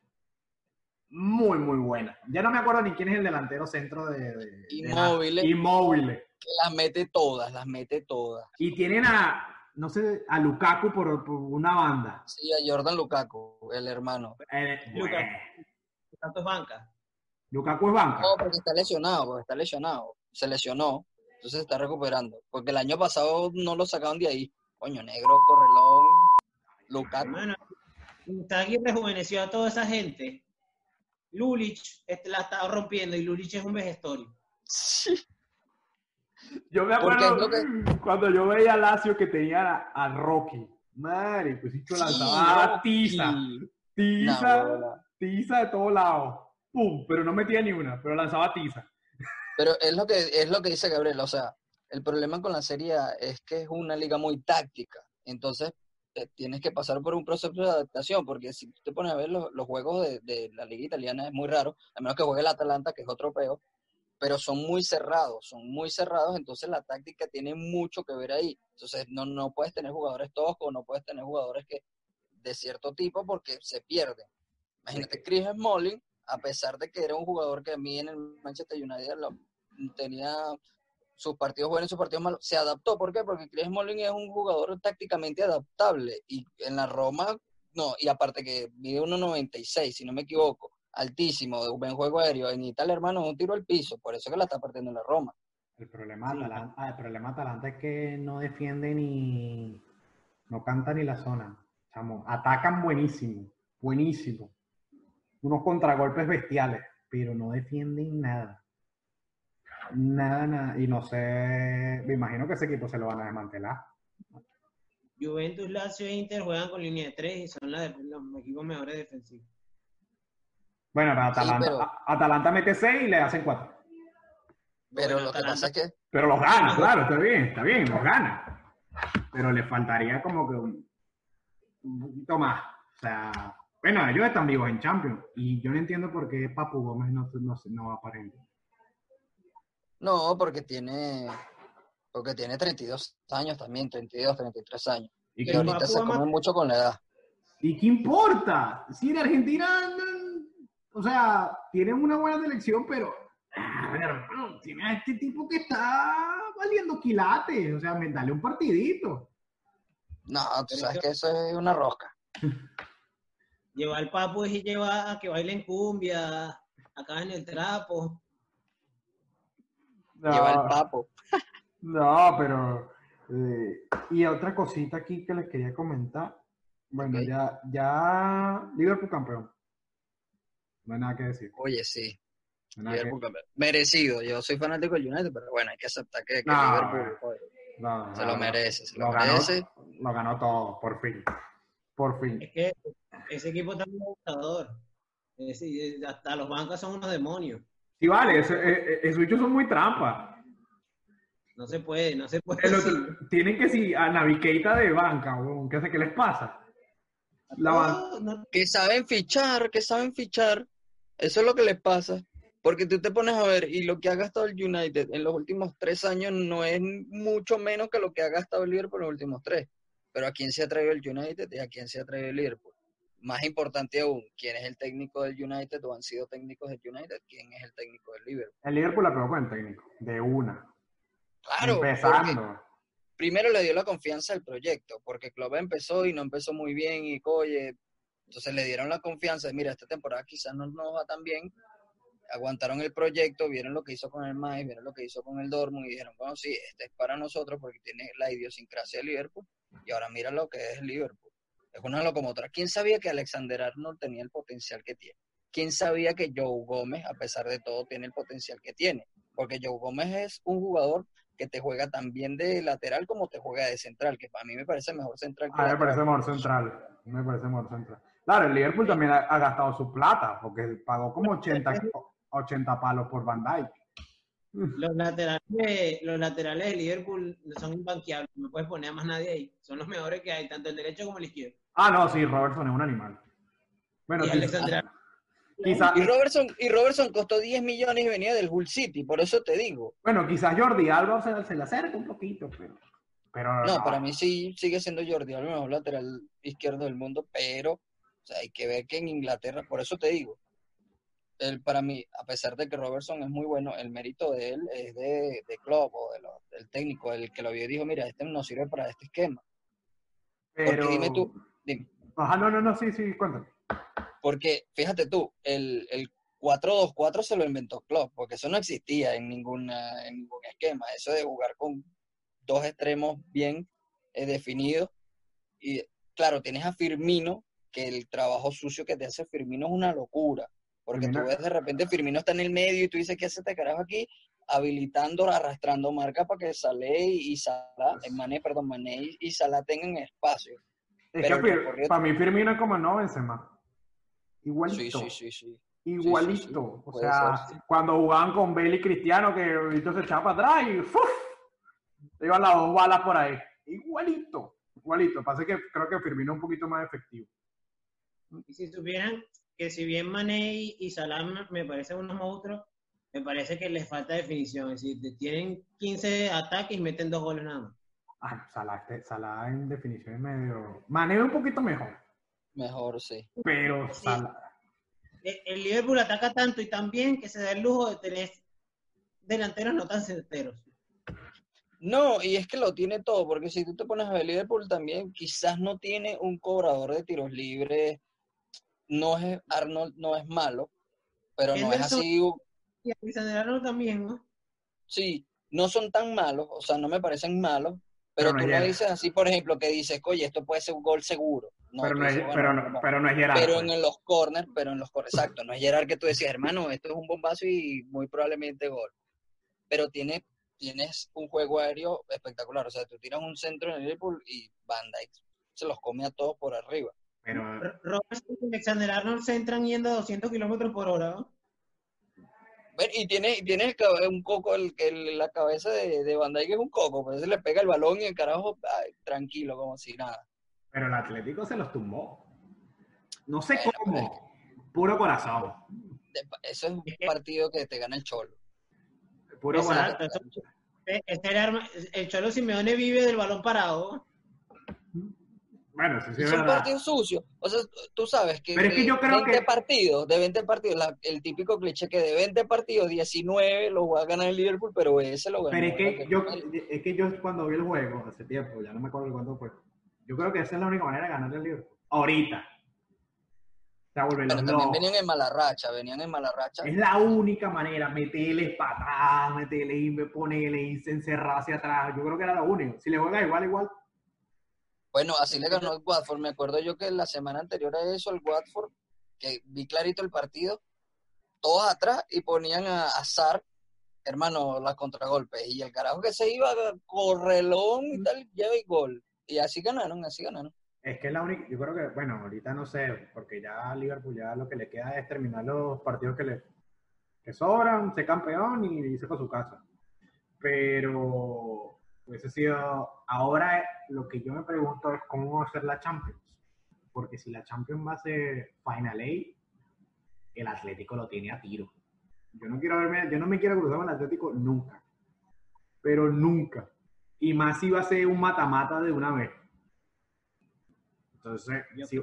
[SPEAKER 1] muy, muy buena. Ya no me acuerdo ni quién es el delantero centro de... de
[SPEAKER 3] Inmóviles. Que las mete todas, las mete todas.
[SPEAKER 1] Y tienen a, no sé, a Lukaku por, una banda.
[SPEAKER 3] Sí, a Jordan Lukaku, el hermano.
[SPEAKER 1] Eh,
[SPEAKER 2] Lukaku es banca.
[SPEAKER 1] Lukaku es banca.
[SPEAKER 3] No, porque está lesionado, porque está lesionado. Se lesionó, entonces se está recuperando. Porque el año pasado no lo sacaron de ahí. Coño, negro, correlón, Lukaku. Hermano,
[SPEAKER 2] está aquí rejuveneció a toda esa gente. Lulich este, la está rompiendo y Lulich es un vejestorio.
[SPEAKER 3] Sí.
[SPEAKER 1] Yo me acuerdo cuando yo veía a Lazio que tenía a, Rocky. Madre, pues hizo lanzaba tiza. Tiza, tiza de todos lados. Pum, pero no metía ni una, pero lanzaba tiza.
[SPEAKER 3] Pero es lo que, es lo que dice Gabriel, o sea, el problema con la Serie A es que es una liga muy táctica. Entonces, eh, tienes que pasar por un proceso de adaptación, porque si te pones a ver los, los juegos de, de, la liga italiana es muy raro, a menos que juegue el Atalanta, que es otro peo, pero son muy cerrados, son muy cerrados, entonces la táctica tiene mucho que ver ahí. Entonces no, no puedes tener jugadores toscos, no puedes tener jugadores que de cierto tipo porque se pierden. Imagínate, Chris Smalling, a pesar de que era un jugador que a mí en el Manchester United lo, tenía sus partidos buenos y sus partidos malos, se adaptó. ¿Por qué? Porque Chris Smalling es un jugador tácticamente adaptable y en la Roma, no, y aparte que mide 1.96, si no me equivoco, altísimo, de un buen juego aéreo. En Italia, hermano, un tiro al piso, por eso que la está partiendo la Roma.
[SPEAKER 1] El problema, Atalanta, ah, el problema Atalanta es que no defiende ni. No canta ni la zona. atacan buenísimo, buenísimo. Unos contragolpes bestiales, pero no defienden nada. Nada, nada. Y no sé. Me imagino que ese equipo se lo van a desmantelar.
[SPEAKER 2] Juventus, Lazio e Inter juegan con línea de tres y son los equipos mejores defensivos.
[SPEAKER 1] Bueno, Atalanta, Atalanta mete 6 y le hacen 4.
[SPEAKER 3] Pero lo que pasa es que.
[SPEAKER 1] Pero los gana, claro, está bien, está bien, los gana. Pero le faltaría como que un, poquito más. O sea, bueno, ellos están vivos en Champions. Y yo no entiendo por qué Papu Gómez no, no, no va para él.
[SPEAKER 3] No, porque tiene. Porque tiene 32 años también, 32, 33 años. Y, y ahorita se come mucho con la edad.
[SPEAKER 1] ¿Y qué importa? Si en Argentina o sea, tienen una buena selección, pero a ver, hermano, tiene a este tipo que está valiendo quilates, o sea, dale un partidito.
[SPEAKER 3] No, tú sabes que eso es una rosca.
[SPEAKER 2] Lleva al papo y lleva a que bailen cumbia, acá en el trapo.
[SPEAKER 3] lleva el papo.
[SPEAKER 1] no, pero... Eh, y otra cosita aquí que les quería comentar. Bueno, ya, ya Liverpool campeón. No hay nada que decir.
[SPEAKER 3] Oye, sí. Liverpool. Merecido. Yo soy fanático del United, pero bueno, hay que aceptar que, que
[SPEAKER 1] No,
[SPEAKER 3] Liverpool
[SPEAKER 1] no,
[SPEAKER 3] se lo merece. Se lo,
[SPEAKER 1] Lo ganó,
[SPEAKER 3] merece.
[SPEAKER 1] lo ganó todo, por fin. Por fin.
[SPEAKER 2] Es que ese equipo está muy gustador. Es decir, hasta los bancos son unos demonios.
[SPEAKER 1] Sí, vale, eh, eh, esos bichos son muy trampa.
[SPEAKER 2] No se puede, no se puede.
[SPEAKER 1] Tienen que si a Naviqueita de banca, ¿qué, hace? ¿qué les pasa? La ban-
[SPEAKER 2] No, no,
[SPEAKER 3] Que saben fichar, que saben fichar. Eso es lo que les pasa. Porque tú te pones a ver, y lo que ha gastado el United en los últimos tres años no es mucho menos que lo que ha gastado el Liverpool en los últimos tres. Pero ¿a quién se ha traído el United y a quién se ha traído el Liverpool? Más importante aún, ¿quién es el técnico del United o han sido técnicos del United? ¿Quién es el técnico del Liverpool?
[SPEAKER 1] El Liverpool la con el técnico, de una.
[SPEAKER 3] Claro,
[SPEAKER 1] empezando.
[SPEAKER 3] primero le dio la confianza al proyecto, porque Klopp empezó y no empezó muy bien y oye, entonces le dieron la confianza de, mira, esta temporada quizás no nos va tan bien, aguantaron el proyecto, vieron lo que hizo con el Mainz, vieron lo que hizo con el Dortmund y dijeron, bueno, sí, este es para nosotros porque tiene la idiosincrasia de Liverpool y ahora mira lo que es Liverpool. Es una locomotora. ¿Quién sabía que Alexander Arnold tenía el potencial que tiene? ¿Quién sabía que Joe Gómez, a pesar de todo, tiene el potencial que tiene? Porque Joe Gómez es un jugador que te juega tan bien de lateral como te juega de central, que para mí me parece mejor central que
[SPEAKER 1] A mí me parece mejor central. Me parece mejor central. Claro, el Liverpool también ha, ha gastado su plata, porque pagó como 80, 80 palos por Van Dijk.
[SPEAKER 2] los laterales, los laterales de Liverpool son imbanqueables. No puedes poner a más nadie ahí. Son los mejores que hay, tanto el derecho como el izquierdo.
[SPEAKER 1] Ah, no, sí, Robertson es un animal. Bueno,
[SPEAKER 2] y Arnold.
[SPEAKER 1] quizá-
[SPEAKER 3] Y Robertson, y Robertson costó 10 millones y venía del Hull City, por eso te digo.
[SPEAKER 1] bueno, quizás Jordi Alba se, se le acerca un poquito, pero... pero
[SPEAKER 3] No, para mí sí sigue siendo Jordi Alba el mejor lateral izquierdo del mundo, pero o sea, hay que ver que en Inglaterra, por eso te digo, el, para mí, a pesar de que Robertson es muy bueno, el mérito de él es de, de Klopp o de lo- del técnico, el que lo vio y dijo, mira, este no sirve para este esquema.
[SPEAKER 1] pero...
[SPEAKER 3] Porque dime tú, dime.
[SPEAKER 1] Ajá, no, no, no, sí, sí, cuéntame.
[SPEAKER 3] Porque fíjate tú, el, el 4-2-4 se lo inventó Klopp, porque eso no existía en, ninguna, en ningún esquema. Eso de jugar con dos extremos bien eh, definidos. Y claro, tienes a Firmino, que el trabajo sucio que te hace Firmino es una locura. Porque tú ves de repente Firmino está en el medio y tú dices, ¿qué hace este carajo aquí? Habilitando, arrastrando marca para que Saleh y Salah, eh, Mané, perdón, Mané y- Salah tengan espacio.
[SPEAKER 1] Es
[SPEAKER 3] Pero
[SPEAKER 1] que
[SPEAKER 3] recorrido-
[SPEAKER 1] para mí Firmino es como no Benzema. Igualito.
[SPEAKER 3] sí, sí, sí.
[SPEAKER 1] Igualito.
[SPEAKER 3] sí, sí.
[SPEAKER 1] O sea,
[SPEAKER 3] ser,
[SPEAKER 1] cuando jugaban con Bale y Cristiano, que Vito se echaba para atrás y ¡fuf! Iban las dos balas por ahí. Igualito. Igualito. Pasa que creo que Firmino es un poquito más efectivo.
[SPEAKER 2] Y si supieran que si bien Mané y y Salah me- parecen unos monstruos, me parece que les falta definición. Es decir, te- tienen 15 ataques y meten dos goles nada más.
[SPEAKER 1] Ah, Salah, este- Salah en definición es medio. Mané un poquito mejor.
[SPEAKER 3] Mejor, sí.
[SPEAKER 1] Pero
[SPEAKER 2] Sí.
[SPEAKER 1] Salah.
[SPEAKER 2] El el Liverpool ataca tanto y tan bien que se da el lujo de tener delanteros no tan certeros.
[SPEAKER 3] No, y es que lo tiene todo, porque si tú te pones a ver Liverpool también, quizás no tiene un cobrador de tiros libres, no es Arnold, no es malo, pero no es así,
[SPEAKER 2] Y Alexander Arnold también, ¿no?
[SPEAKER 3] sí, no son tan malos, o sea, no me parecen malos, pero, tú no
[SPEAKER 1] Gerrard.
[SPEAKER 3] dices así, por ejemplo, que dices, oye, esto puede ser un gol seguro. No,
[SPEAKER 1] pero, no es,
[SPEAKER 3] bueno,
[SPEAKER 1] pero,
[SPEAKER 3] no.
[SPEAKER 1] pero no es Gerard.
[SPEAKER 3] Pero
[SPEAKER 1] pues.
[SPEAKER 3] en los corners, pero en los corners, exacto, no es Gerard que tú decías, hermano, esto es un bombazo y muy probablemente gol. Pero tiene, tienes un juego aéreo espectacular, o sea, tú tiras un centro en el Liverpool y Van Dijk se los come a todos por arriba.
[SPEAKER 1] Pero,
[SPEAKER 2] R- Robertson y Alexander Arnold se entran yendo a 200 kilómetros por hora, ¿no?
[SPEAKER 3] Ven, Y tiene, y tiene el un coco, el, el- la cabeza de, de Van Dijk es un coco, pero se le pega el balón y el carajo, ay, tranquilo, como si nada.
[SPEAKER 1] pero el Atlético se los tumbó. No sé
[SPEAKER 3] Bueno,
[SPEAKER 1] cómo. Puro corazón.
[SPEAKER 3] Eso es un partido que te gana el cholo.
[SPEAKER 1] Puro corazón.
[SPEAKER 2] Exacto. eso- eh, este era el Cholo Simeone vive del balón parado.
[SPEAKER 1] Bueno, sí, sí, es
[SPEAKER 3] es un partido sucio. O sea, tú sabes que,
[SPEAKER 1] Pero es que yo creo
[SPEAKER 3] 20
[SPEAKER 1] que-
[SPEAKER 3] partidos, de 20 partidos, la- el típico cliché que de 20 partidos, 19 lo va a ganar el Liverpool, pero ese lo ganó.
[SPEAKER 1] Pero es que, yo, es que yo cuando vi el juego, hace tiempo, ya no me acuerdo cuánto fue, yo creo que esa es la única manera de ganar el Liverpool. Ahorita. O sea,
[SPEAKER 3] Pero también
[SPEAKER 1] locos.
[SPEAKER 3] venían en mala racha, venían en mala racha.
[SPEAKER 1] Es la única manera, meterle para atrás, meterle y ponerle y encerrarse atrás. Yo creo que era lo único. Si le juegas igual, igual.
[SPEAKER 3] Bueno, así le ganó el Watford. Me acuerdo yo que la semana anterior a eso, el Watford, que vi clarito el partido, todos atrás y ponían a, a Sar, hermano, las contragolpes. Y el carajo que se iba correlón y tal, lleva y gol. Y así ganaron, así ganaron.
[SPEAKER 1] Es que la única, yo creo que, bueno, ahorita no sé, porque ya Liverpool ya lo que le queda es terminar los partidos que le que sobran, ser campeón y irse para su casa. Pero hubiese sido, ahora lo que yo me pregunto es cómo va a ser la Champions. Porque si la Champions va a ser Final Eight, el Atlético lo tiene a tiro. Yo no quiero verme, yo no me quiero cruzar con el Atlético nunca. Pero nunca. Y más si va a ser un mata-mata de una vez. Entonces,
[SPEAKER 2] Yo-
[SPEAKER 1] sí,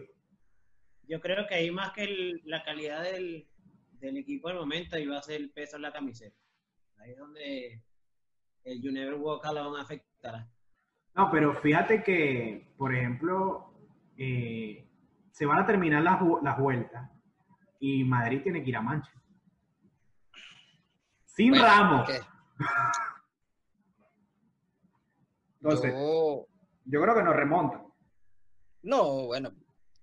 [SPEAKER 2] Yo creo que ahí más que el- la calidad del, del equipo del momento, ahí va a ser el peso en la camiseta. Ahí es donde el You Never Walk Alone afectará.
[SPEAKER 1] No, pero fíjate que, por ejemplo, eh, se van a terminar las, las vueltas y Madrid tiene que ir a Mancha. Sin
[SPEAKER 3] Bueno,
[SPEAKER 1] Ramos. Entonces,
[SPEAKER 3] Yo-
[SPEAKER 1] yo creo que nos remontan.
[SPEAKER 3] no, bueno,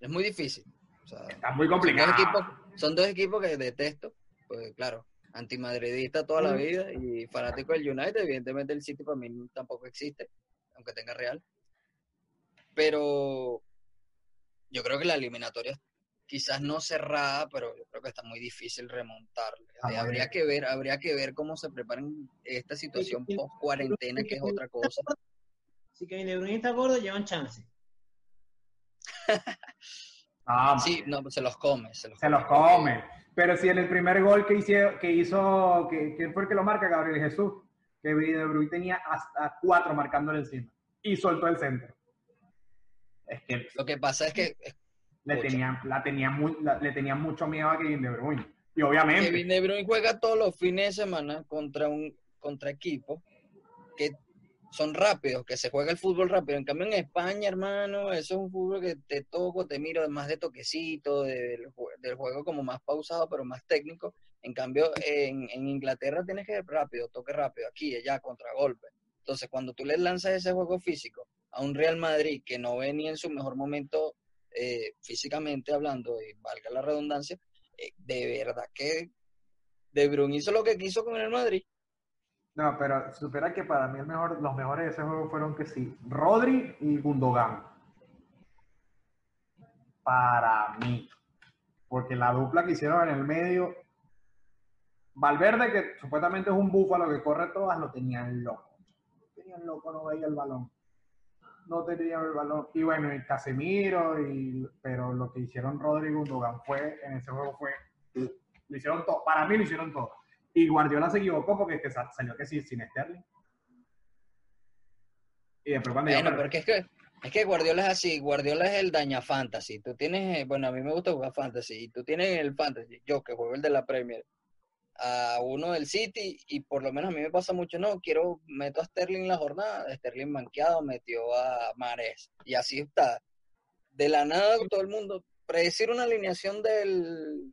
[SPEAKER 3] es muy difícil. O sea,
[SPEAKER 1] Está muy
[SPEAKER 3] son, dos
[SPEAKER 1] complicado.
[SPEAKER 3] equipos, son dos equipos que detesto, pues claro, antimadridista toda la vida y fanático del United, evidentemente el City para mí tampoco existe, aunque tenga Real. Pero yo creo que la eliminatoria quizás no cerrada, pero yo creo que está muy difícil remontarle.
[SPEAKER 1] Ah,
[SPEAKER 3] Eh, habría que ver, habría que ver cómo se preparan esta situación post cuarentena, que es otra cosa.
[SPEAKER 2] Si Kevin De Bruyne está gordo, llevan chance.
[SPEAKER 1] Ah,
[SPEAKER 3] Sí, no, pues se los come, se los
[SPEAKER 1] se los come. Pero si en el primer gol que hizo, que hizo, que, que fue el que lo marca Gabriel Jesús, que De Bruyne tenía hasta cuatro marcándole encima y soltó el centro. Es que
[SPEAKER 3] Lo que pasa es que
[SPEAKER 1] le tenían, la tenían mu- la- le tenían mucho miedo a Kevin De Bruyne. Y obviamente,
[SPEAKER 3] Kevin De Bruyne juega todos los fines de semana contra un contra equipos que son rápidos, que se juega el fútbol rápido. En cambio en España, hermano, eso es un fútbol que te toco, te miro más de toquecito, del, del juego como más pausado, pero más técnico. En cambio, en, en Inglaterra tienes que ir rápido, toque rápido, aquí, allá, contragolpe. Entonces, cuando tú le lanzas ese juego físico a un Real Madrid que no venía en su mejor momento eh, físicamente hablando, y valga la redundancia, eh, de verdad que De Bruyne hizo lo que quiso con el Madrid.
[SPEAKER 1] No, pero supera que para mí el mejor, los mejores de ese juego fueron que sí, Rodri y Gundogan. Para mí. Porque la dupla que hicieron en el medio, Valverde, que supuestamente es un búfalo que corre todas, lo tenían loco. Lo tenían loco, no veía el balón. No tenía el balón. Y bueno, y Casemiro, y, pero lo que hicieron Rodri y Gundogan fue, en ese juego fue, lo hicieron todo. Para mí lo hicieron todo. Y Guardiola se equivocó porque es que sa- salió que sí, sin Sterling. Y después cuando
[SPEAKER 3] Bueno,
[SPEAKER 1] yo-
[SPEAKER 3] porque es que, es que Guardiola es así, Guardiola es el daña fantasy. Tú tienes, bueno, a mí me gusta jugar fantasy, y tú tienes el fantasy, yo que juego el de la Premier, a uno del City, y por lo menos a mí me pasa mucho, no, quiero, meto a Sterling en la jornada, Sterling manqueado, metió a Mares, y así está. De la nada todo el mundo, predecir una alineación del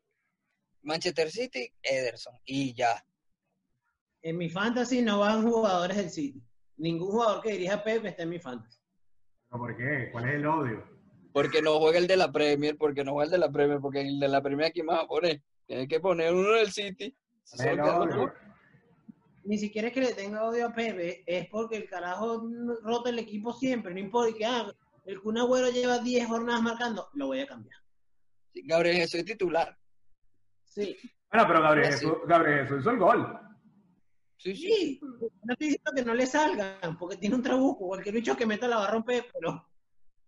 [SPEAKER 3] Manchester City, Ederson, y ya.
[SPEAKER 2] En mi fantasy no van jugadores del City. Ningún jugador que dirija Pep está en mi fantasy.
[SPEAKER 1] ¿Por qué? ¿Cuál es el odio?
[SPEAKER 3] Porque no juega el de la Premier, porque no juega el de la Premier, porque el de la Premier aquí más a poner. Tienes que poner uno del City.
[SPEAKER 2] Ni siquiera es que le tenga odio a Pepe, es porque el carajo rota el equipo siempre. No importa que ah, el Kun Agüero lleva 10 jornadas marcando, lo voy a cambiar.
[SPEAKER 3] Gabriel Jesús es titular.
[SPEAKER 2] Sí,
[SPEAKER 1] Bueno, pero Gabriel. Jesús, Gabriel Jesús hizo el gol.
[SPEAKER 3] Sí, sí.
[SPEAKER 2] sí. No estoy diciendo que no le salgan, porque tiene un trabuco. Cualquier bicho que meta la va a romper, pero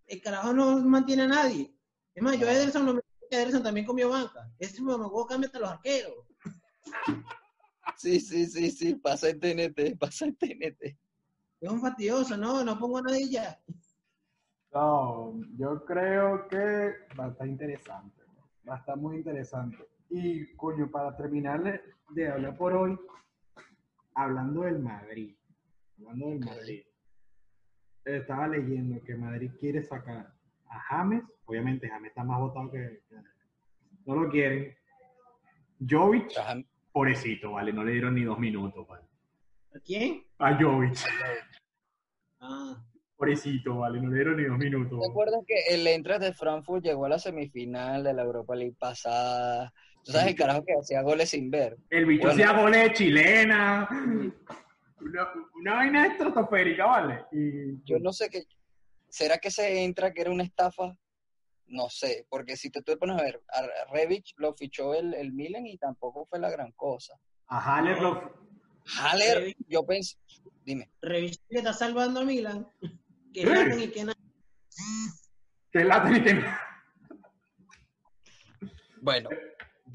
[SPEAKER 2] el carajo no mantiene a nadie. Es más, yo a Ederson no me Ederson también comió banca. Ese me jugó cambia hasta los arqueros.
[SPEAKER 3] Sí, sí, sí, sí. Pasa en TNT, pasa en TNT.
[SPEAKER 2] Es un fastidioso, no, no pongo a nadie ya.
[SPEAKER 1] No, yo creo que va a estar interesante. Va a estar muy interesante. Y, coño, para terminar de- hablar por hoy, hablando del Madrid. Hablando del Madrid. Estaba leyendo que Madrid quiere sacar a James. Obviamente, James está más votado que. que- no lo quieren. Jovic, pobrecito, ¿vale? No le dieron ni dos minutos, ¿vale?
[SPEAKER 2] ¿A quién?
[SPEAKER 1] A Jovic,
[SPEAKER 2] Ah,
[SPEAKER 1] pobrecito, ¿vale? No le dieron ni dos minutos.
[SPEAKER 3] ¿Te acuerdas que el Eintracht de Frankfurt llegó a la semifinal de la Europa League pasada? Tú sabes el carajo que hacía goles sin ver.
[SPEAKER 1] El bicho
[SPEAKER 3] Bueno.
[SPEAKER 1] hacía goles de chilena. Una, una vaina estratosférica, ¿vale? Y
[SPEAKER 3] Yo no sé qué. ¿Será que se entra que era una estafa? No sé, porque si te, tú te pones a ver, a Revich lo fichó el, el Milan y tampoco fue la gran cosa.
[SPEAKER 1] a Haller lo-
[SPEAKER 3] Haller,
[SPEAKER 2] Revich.
[SPEAKER 3] yo pensé, dime,
[SPEAKER 2] Revista que está salvando a Milan. Que laten y que nada.
[SPEAKER 1] que lata y que-
[SPEAKER 3] bueno,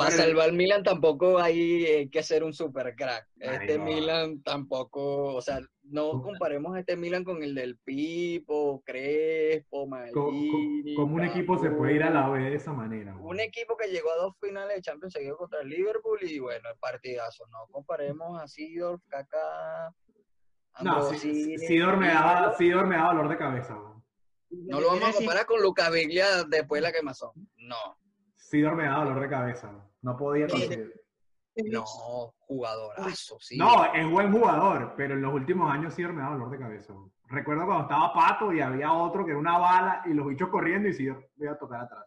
[SPEAKER 1] Bueno.
[SPEAKER 3] para salvar al Milan tampoco hay eh, que ser un super crack. Este. Milan tampoco, o sea, no comparemos este Milan con el del Pipo, Crespo, Maldini.
[SPEAKER 1] Como un equipo se puede ir a la B de esa manera. güey.
[SPEAKER 3] un equipo que llegó a dos finales de Champions seguido contra el Liverpool y bueno, el partidazo. No comparemos a Sidorf, Kaká,
[SPEAKER 1] No, Sidor me daba. Sidor me daba dolor de cabeza. güey.
[SPEAKER 3] No lo vamos a comparar con Lucas Viglia después de la quemazón. No,
[SPEAKER 1] Sidor me daba dolor de cabeza. güey. No podía
[SPEAKER 2] Sí,
[SPEAKER 1] conseguir.
[SPEAKER 3] no, jugadorazo, sí.
[SPEAKER 1] No, es buen jugador, pero en los últimos años Sidor me daba dolor de cabeza. Recuerdo cuando estaba Pato y había otro que era una bala y los bichos corriendo y me iba a tocar atrás.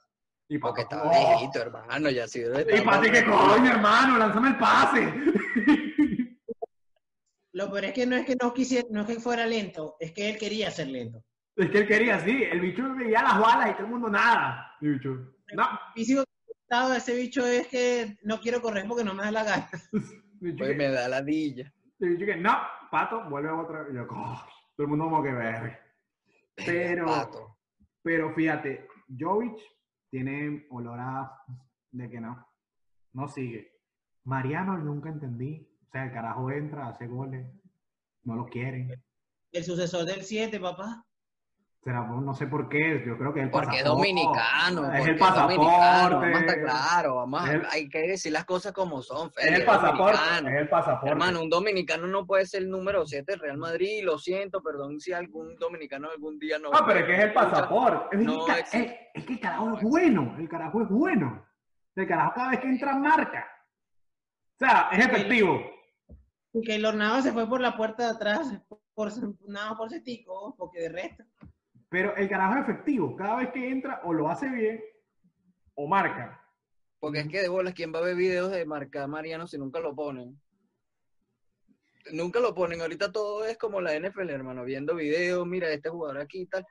[SPEAKER 1] Y Pato,
[SPEAKER 3] Porque estaba
[SPEAKER 1] "Oh".
[SPEAKER 3] viejito, hermano, ya sí.
[SPEAKER 1] Y Pato, que coño, hermano, lánzame el pase.
[SPEAKER 2] Lo peor es que no es que no quisiera, no es que fuera lento, es que él quería ser lento.
[SPEAKER 1] Es que él quería así, el bicho veía las balas y todo el mundo nada. Y el bicho, no.
[SPEAKER 2] Estado de ese bicho es que no quiero correr porque no me da la gana.
[SPEAKER 3] Pues me da ladilla.
[SPEAKER 1] el bicho que, no, Pato, vuelve a otra. Y yo, "Oh", todo el mundo como que ver. Pero,
[SPEAKER 3] Pato.
[SPEAKER 1] pero fíjate, Jovic tiene olor a de que no, no sigue. Mariano nunca entendí. O sea, el carajo entra, hace goles, no lo quieren.
[SPEAKER 2] El sucesor del 7, papá.
[SPEAKER 1] Será, no sé por qué, yo creo que es el
[SPEAKER 3] Porque es
[SPEAKER 1] pasaporte.
[SPEAKER 3] dominicano.
[SPEAKER 1] Es
[SPEAKER 3] porque
[SPEAKER 1] el
[SPEAKER 3] dominicano,
[SPEAKER 1] pasaporte.
[SPEAKER 3] Vamos a estar claro, vamos a-
[SPEAKER 1] Es el-
[SPEAKER 3] hay que decir las cosas como son.
[SPEAKER 1] Es
[SPEAKER 3] Feli,
[SPEAKER 1] el pasaporte.
[SPEAKER 3] dominicano.
[SPEAKER 1] Es el pasaporte.
[SPEAKER 3] Hermano, un dominicano no puede ser el número 7 del Real Madrid, lo siento, perdón si algún dominicano algún día no.
[SPEAKER 1] No, pero es que es el pasaporte. Es,
[SPEAKER 3] No
[SPEAKER 1] que- es- es el carajo es bueno. El carajo es bueno. El carajo cada vez que entra marca. O sea, es efectivo.
[SPEAKER 2] Y que el Navas se fue por la puerta de atrás, por, nada por Cetico, porque de resto.
[SPEAKER 1] Pero el carajo es efectivo. Cada vez que entra o lo hace bien o marca.
[SPEAKER 3] Porque es que de bolas, ¿quién va a ver videos de marcar Mariano si nunca lo ponen? Nunca lo ponen. Ahorita todo es como la NFL, hermano, viendo videos, mira, este jugador aquí y tal.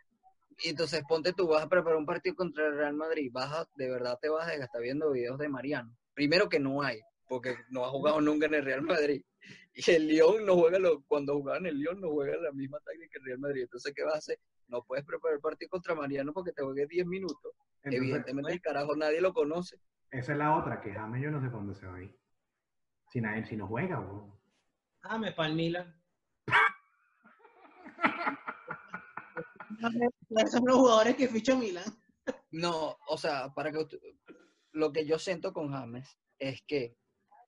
[SPEAKER 3] Y entonces ponte tú, vas a preparar un partido contra el Real Madrid, vas a, de verdad te vas a desgastar viendo videos de Mariano. Primero que no hay, porque no ha jugado nunca en el Real Madrid. Y el Lyon no juega, lo, cuando jugaba en el Lyon no juega la misma táctica que el Real Madrid. Entonces, ¿qué vas a hacer? No puedes preparar el partido contra Mariano porque te juegue 10 minutos.
[SPEAKER 1] Entonces,
[SPEAKER 3] Evidentemente el carajo nadie lo conoce.
[SPEAKER 1] esa es la otra, que James yo no sé dónde se va a ir. Si, nadie, si no juega, bro.
[SPEAKER 2] Me para el Milan. Esos son los jugadores que fichó Milan.
[SPEAKER 3] No, o sea, para que usted- lo que yo siento con James es que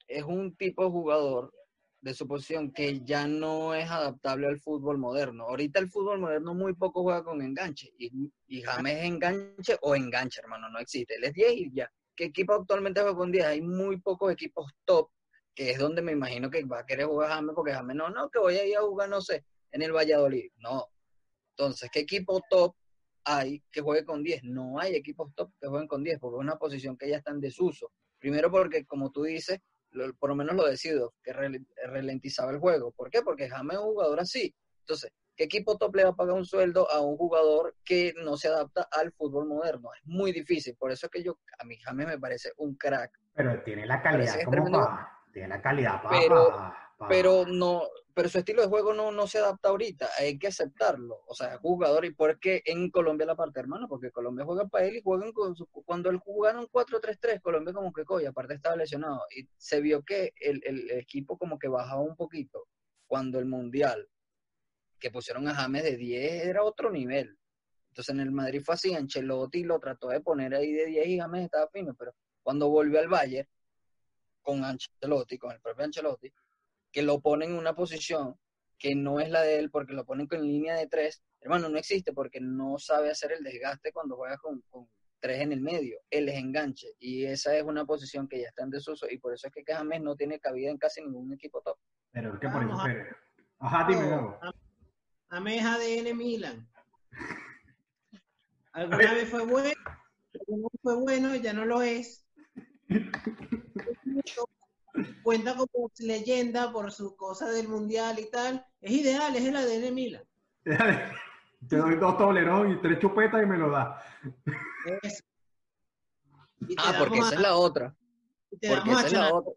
[SPEAKER 3] es un tipo de jugador de su posición que ya no es adaptable al fútbol moderno. Ahorita el fútbol moderno muy poco juega con enganche y, y James es enganche o enganche, hermano, no existe. Él es 10 y ya. ¿Qué equipo actualmente juega con 10? Hay muy pocos equipos top, que es donde me imagino que va a querer jugar James, porque James no, no, que voy a ir a jugar, no sé, en el Valladolid. No. Entonces, ¿qué equipo top hay que juegue con 10. No hay equipos top que jueguen con 10 porque es una posición que ya está en desuso. Primero porque, como tú dices, lo- por lo menos lo decido, que ralentizaba el juego. ¿Por qué? Porque James es un jugador así. Entonces, ¿qué equipo top le va a pagar un sueldo a un jugador que no se adapta al fútbol moderno? Es muy difícil. Por eso es que yo, a mí James me parece un crack.
[SPEAKER 1] Pero tiene la calidad como
[SPEAKER 3] tremendo.
[SPEAKER 1] pa- Tiene la calidad para...
[SPEAKER 3] Pero- Pero no, pero su estilo de juego no, no se adapta ahorita, hay que aceptarlo. O sea, jugador, ¿y por qué en Colombia la parte, hermano? Porque Colombia juega para él y juegan con su, cuando él jugaron 4-3-3, Colombia como que coño, aparte estaba lesionado. Y se vio que el, el equipo como que bajaba un poquito cuando el Mundial, que pusieron a James de 10, era otro nivel. Entonces en el Madrid fue así, Ancelotti lo trató de poner ahí de 10 y James estaba fino, pero cuando volvió al Bayern, con Ancelotti, con el propio Ancelotti, que lo ponen en una posición que no es la de él porque lo ponen con línea de tres, hermano, no existe porque no sabe hacer el desgaste cuando juega con, con tres en el medio. Él es enganche y esa es una posición que ya está en desuso y por eso es que James no tiene cabida en casi ningún equipo top.
[SPEAKER 1] Pero es que por eso...
[SPEAKER 2] Vamos a-
[SPEAKER 1] pero- Ajá, dime, Gabo.
[SPEAKER 2] Ame es ADN Milan. Alguna vez fue bueno, alguna vez fue bueno, ya no lo es. cuenta como leyenda por su cosa del mundial y tal. Es ideal, es el ADN Milan.
[SPEAKER 1] Te doy dos toleros y tres chupetas y me lo da.
[SPEAKER 2] Eso.
[SPEAKER 3] Ah, porque esa
[SPEAKER 2] a-
[SPEAKER 3] es la otra. Porque esa
[SPEAKER 2] a
[SPEAKER 3] es la otra.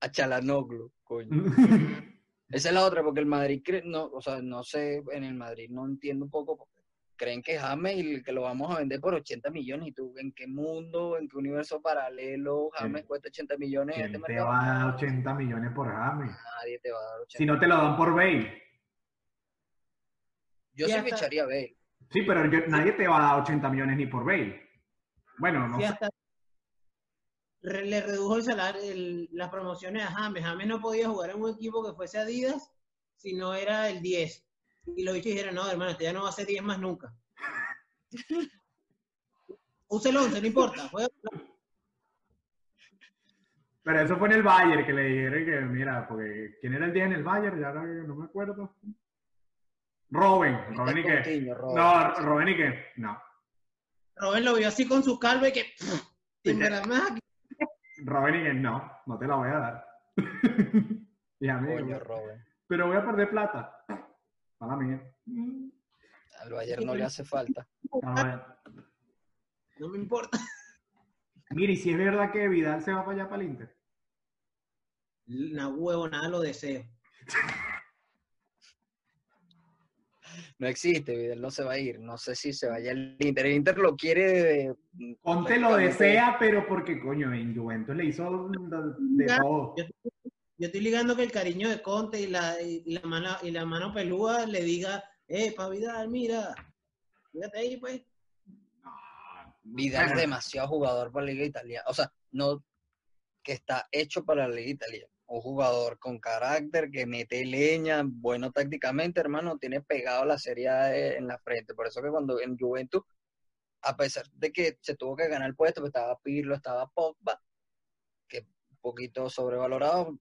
[SPEAKER 3] A Chalanoglu, coño. Esa es la otra, porque el Madrid, cre- no, o sea, no sé, en el Madrid no entiendo un poco, creen que James y que lo vamos a vender por 80 millones, y tú, ¿en qué mundo, en qué universo paralelo James cuesta 80 millones en
[SPEAKER 1] ¿Quién
[SPEAKER 3] este
[SPEAKER 1] te
[SPEAKER 3] mercado?
[SPEAKER 1] va a dar 80 millones por James?
[SPEAKER 3] Nadie te va a dar 80.
[SPEAKER 1] Si no te lo dan por Bale.
[SPEAKER 3] Yo sí
[SPEAKER 2] hasta-
[SPEAKER 3] ficharía a Bale.
[SPEAKER 1] Sí, pero yo- nadie te va a dar 80 millones ni por Bale. Bueno, no
[SPEAKER 2] Sí, hasta le redujo el salario, el- las promociones a James. James no podía jugar en un equipo que fuese Adidas si no era el 10. Y los bichos dijeron, no, hermano, este ya no va a ser 10 más nunca. Use el 11, no importa. Juega
[SPEAKER 1] Pero eso fue en el Bayern que le dijeron que, mira, porque ¿quién era el 10 en el Bayern? Ya ahora no me acuerdo. Robin. Robin y qué.
[SPEAKER 3] Robin.
[SPEAKER 1] No, Robin y qué. No.
[SPEAKER 2] Robert lo vio así con su calva y que.
[SPEAKER 1] Robin y que no, no te la voy a dar. y a mí,
[SPEAKER 3] Coño, Robin.
[SPEAKER 1] pero voy a perder plata. Para mí.
[SPEAKER 3] Al Bayern no le hace falta.
[SPEAKER 2] No me importa.
[SPEAKER 1] Mira, y si es verdad que Vidal se va para allá para el Inter.
[SPEAKER 2] Una huevo, nada lo deseo.
[SPEAKER 3] No existe, Vidal no se va a ir. No sé si se vaya el Inter. El Inter lo quiere.
[SPEAKER 1] Conte lo desea, pero porque, coño, en Juventus le hizo de, todo.
[SPEAKER 2] Yo, yo estoy ligando que el cariño de Conte y la, y la, mano, y la mano pelúa le diga, eh, pa' Vidal, mira, fíjate ahí, pues.
[SPEAKER 3] Vidal es demasiado jugador para la Liga Italiana. O sea, no que está hecho para la Liga Italiana. Un jugador con carácter, que mete leña, bueno tácticamente, hermano, tiene pegado la Serie A de- en la frente. Por eso que cuando en Juventus, a pesar de que se tuvo que ganar el puesto, pues estaba Pirlo, estaba Pogba, que un poquito sobrevalorado,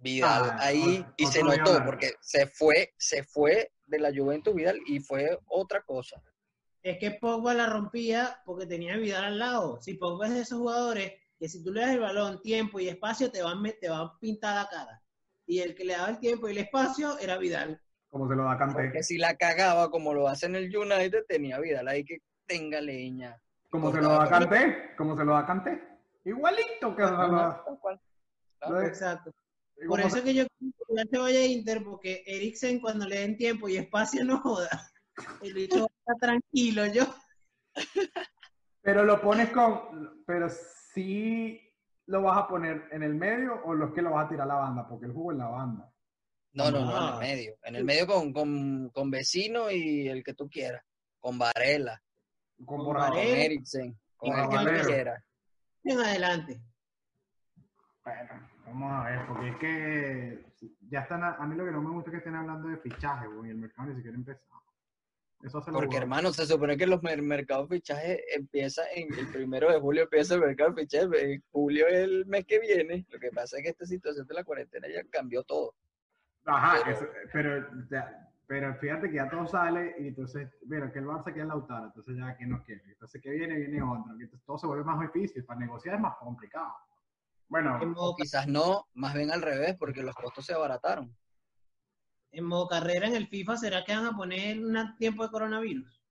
[SPEAKER 3] Vidal
[SPEAKER 1] Ah,
[SPEAKER 3] ahí,
[SPEAKER 1] otro-
[SPEAKER 3] y se
[SPEAKER 1] otro día
[SPEAKER 3] notó, porque se fue, se fue de la Juventus Vidal y fue otra cosa.
[SPEAKER 2] Es que Pogba la rompía porque tenía a Vidal al lado. Si Pogba es de esos jugadores que si tú le das el balón, tiempo y espacio, te van, te van a pintar la cara. Y el que le daba el tiempo y el espacio era Vidal.
[SPEAKER 1] Como se lo da Kanté.
[SPEAKER 3] Porque si la cagaba como lo hace en el United, tenía Vidal ahí que tenga leña.
[SPEAKER 1] Como se lo da Kanté. Como se lo da Kanté. Igualito que se lo da.
[SPEAKER 2] Exacto. Por eso que yo quiero que Vidal se vaya a Inter, porque Eriksen cuando le den tiempo y espacio no joda. El bicho está tranquilo, yo.
[SPEAKER 1] Pero lo pones con. Pero sí lo vas a poner en el medio o los que lo vas a tirar a la banda, porque él jugó en la banda.
[SPEAKER 3] No, no, no, en
[SPEAKER 2] Ah.
[SPEAKER 3] el medio. En el medio con, con, con vecino y el que tú quieras. Con Varela,
[SPEAKER 1] Con
[SPEAKER 2] Con
[SPEAKER 1] borrador.
[SPEAKER 3] con
[SPEAKER 2] Varela.
[SPEAKER 3] Eriksen, con
[SPEAKER 1] Con
[SPEAKER 3] el que tú quieras.
[SPEAKER 2] En adelante.
[SPEAKER 1] Bueno, vamos a ver, porque es que ya están. A, a mí lo que no me gusta es que estén hablando de fichaje, güey, y el mercado ni siquiera. Eso lo
[SPEAKER 3] Porque, hermano, se supone que los mer- mercados de fichajes empieza en el primero de julio, empieza el mercado de fichajes. En julio es el mes que viene. Lo que pasa es que esta situación de la cuarentena ya cambió todo.
[SPEAKER 1] Ajá,
[SPEAKER 3] Pero-
[SPEAKER 1] eso- pero, ya- pero fíjate que ya todo sale y entonces, mira, que el Barça quiere Lautaro, entonces ya, ¿quién nos quiere? Entonces, ¿qué viene? Viene otro. Entonces, todo se vuelve más difícil, para negociar es más complicado. Bueno,
[SPEAKER 2] En modo,
[SPEAKER 3] quizás no, más bien al revés, porque los costos se abarataron.
[SPEAKER 2] en modo carrera en el FIFA, ¿será que van a poner un tiempo de coronavirus?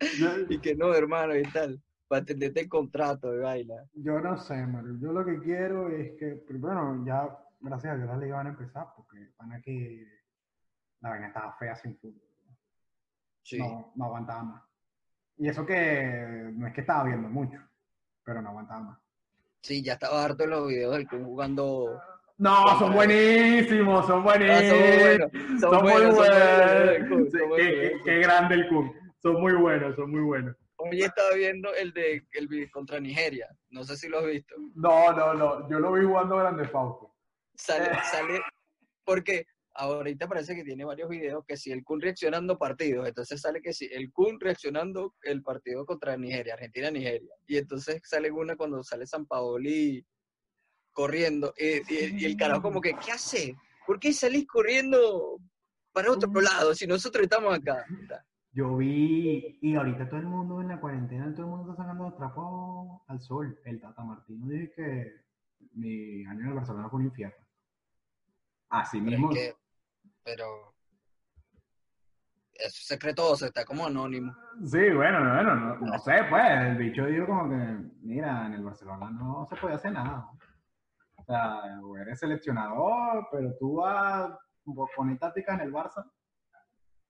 [SPEAKER 3] Y que no, hermano, y tal. Para atenderte el contrato de baila.
[SPEAKER 1] yo no sé, Mario. Yo lo que quiero es que, bueno, ya, gracias a Dios, las ligas van a empezar, porque van a que la vaina estaba fea sin fútbol.
[SPEAKER 3] Sí.
[SPEAKER 1] No, no aguantaba más. Y eso que no es que estaba viendo mucho, pero no aguantaba más.
[SPEAKER 3] Sí, ya estaba harto de los videos del Kun jugando.
[SPEAKER 1] No, son buenísimos, son
[SPEAKER 3] Ah,
[SPEAKER 1] buenísimos.
[SPEAKER 3] son buenos, son
[SPEAKER 1] Son muy
[SPEAKER 3] buenos, buenos, Kun, son buenos,
[SPEAKER 1] qué, grande el Kun. Son muy buenos, son muy buenos.
[SPEAKER 3] Hoy estaba viendo el de el contra Nigeria. No sé si lo has visto.
[SPEAKER 1] No, no, no. Yo lo vi jugando Grande Fausto.
[SPEAKER 3] Sale, sale, porque ahorita parece que tiene varios videos que si el Kun reaccionando partidos, entonces sale que si el Kun reaccionando el partido contra Nigeria, Argentina-Nigeria. Y entonces sale una cuando sale San Paoli corriendo. Y, y- y el carajo como que, ¿qué hace? ¿Por qué salís corriendo para otro lado si nosotros estamos acá?
[SPEAKER 1] Yo vi, y ahorita todo el mundo en la cuarentena, todo el mundo está sacando los trapos al sol. El Tata Martino dice que mi año en el Barcelona fue un infierno. Así mismo.
[SPEAKER 3] es que- pero es secreto, o sea, está como anónimo.
[SPEAKER 1] Sí, bueno, bueno, no, no sé, pues, el bicho dijo como que, mira, en el Barcelona no se puede hacer nada. O sea, eres seleccionador, pero tú vas a poner táctica en el Barça.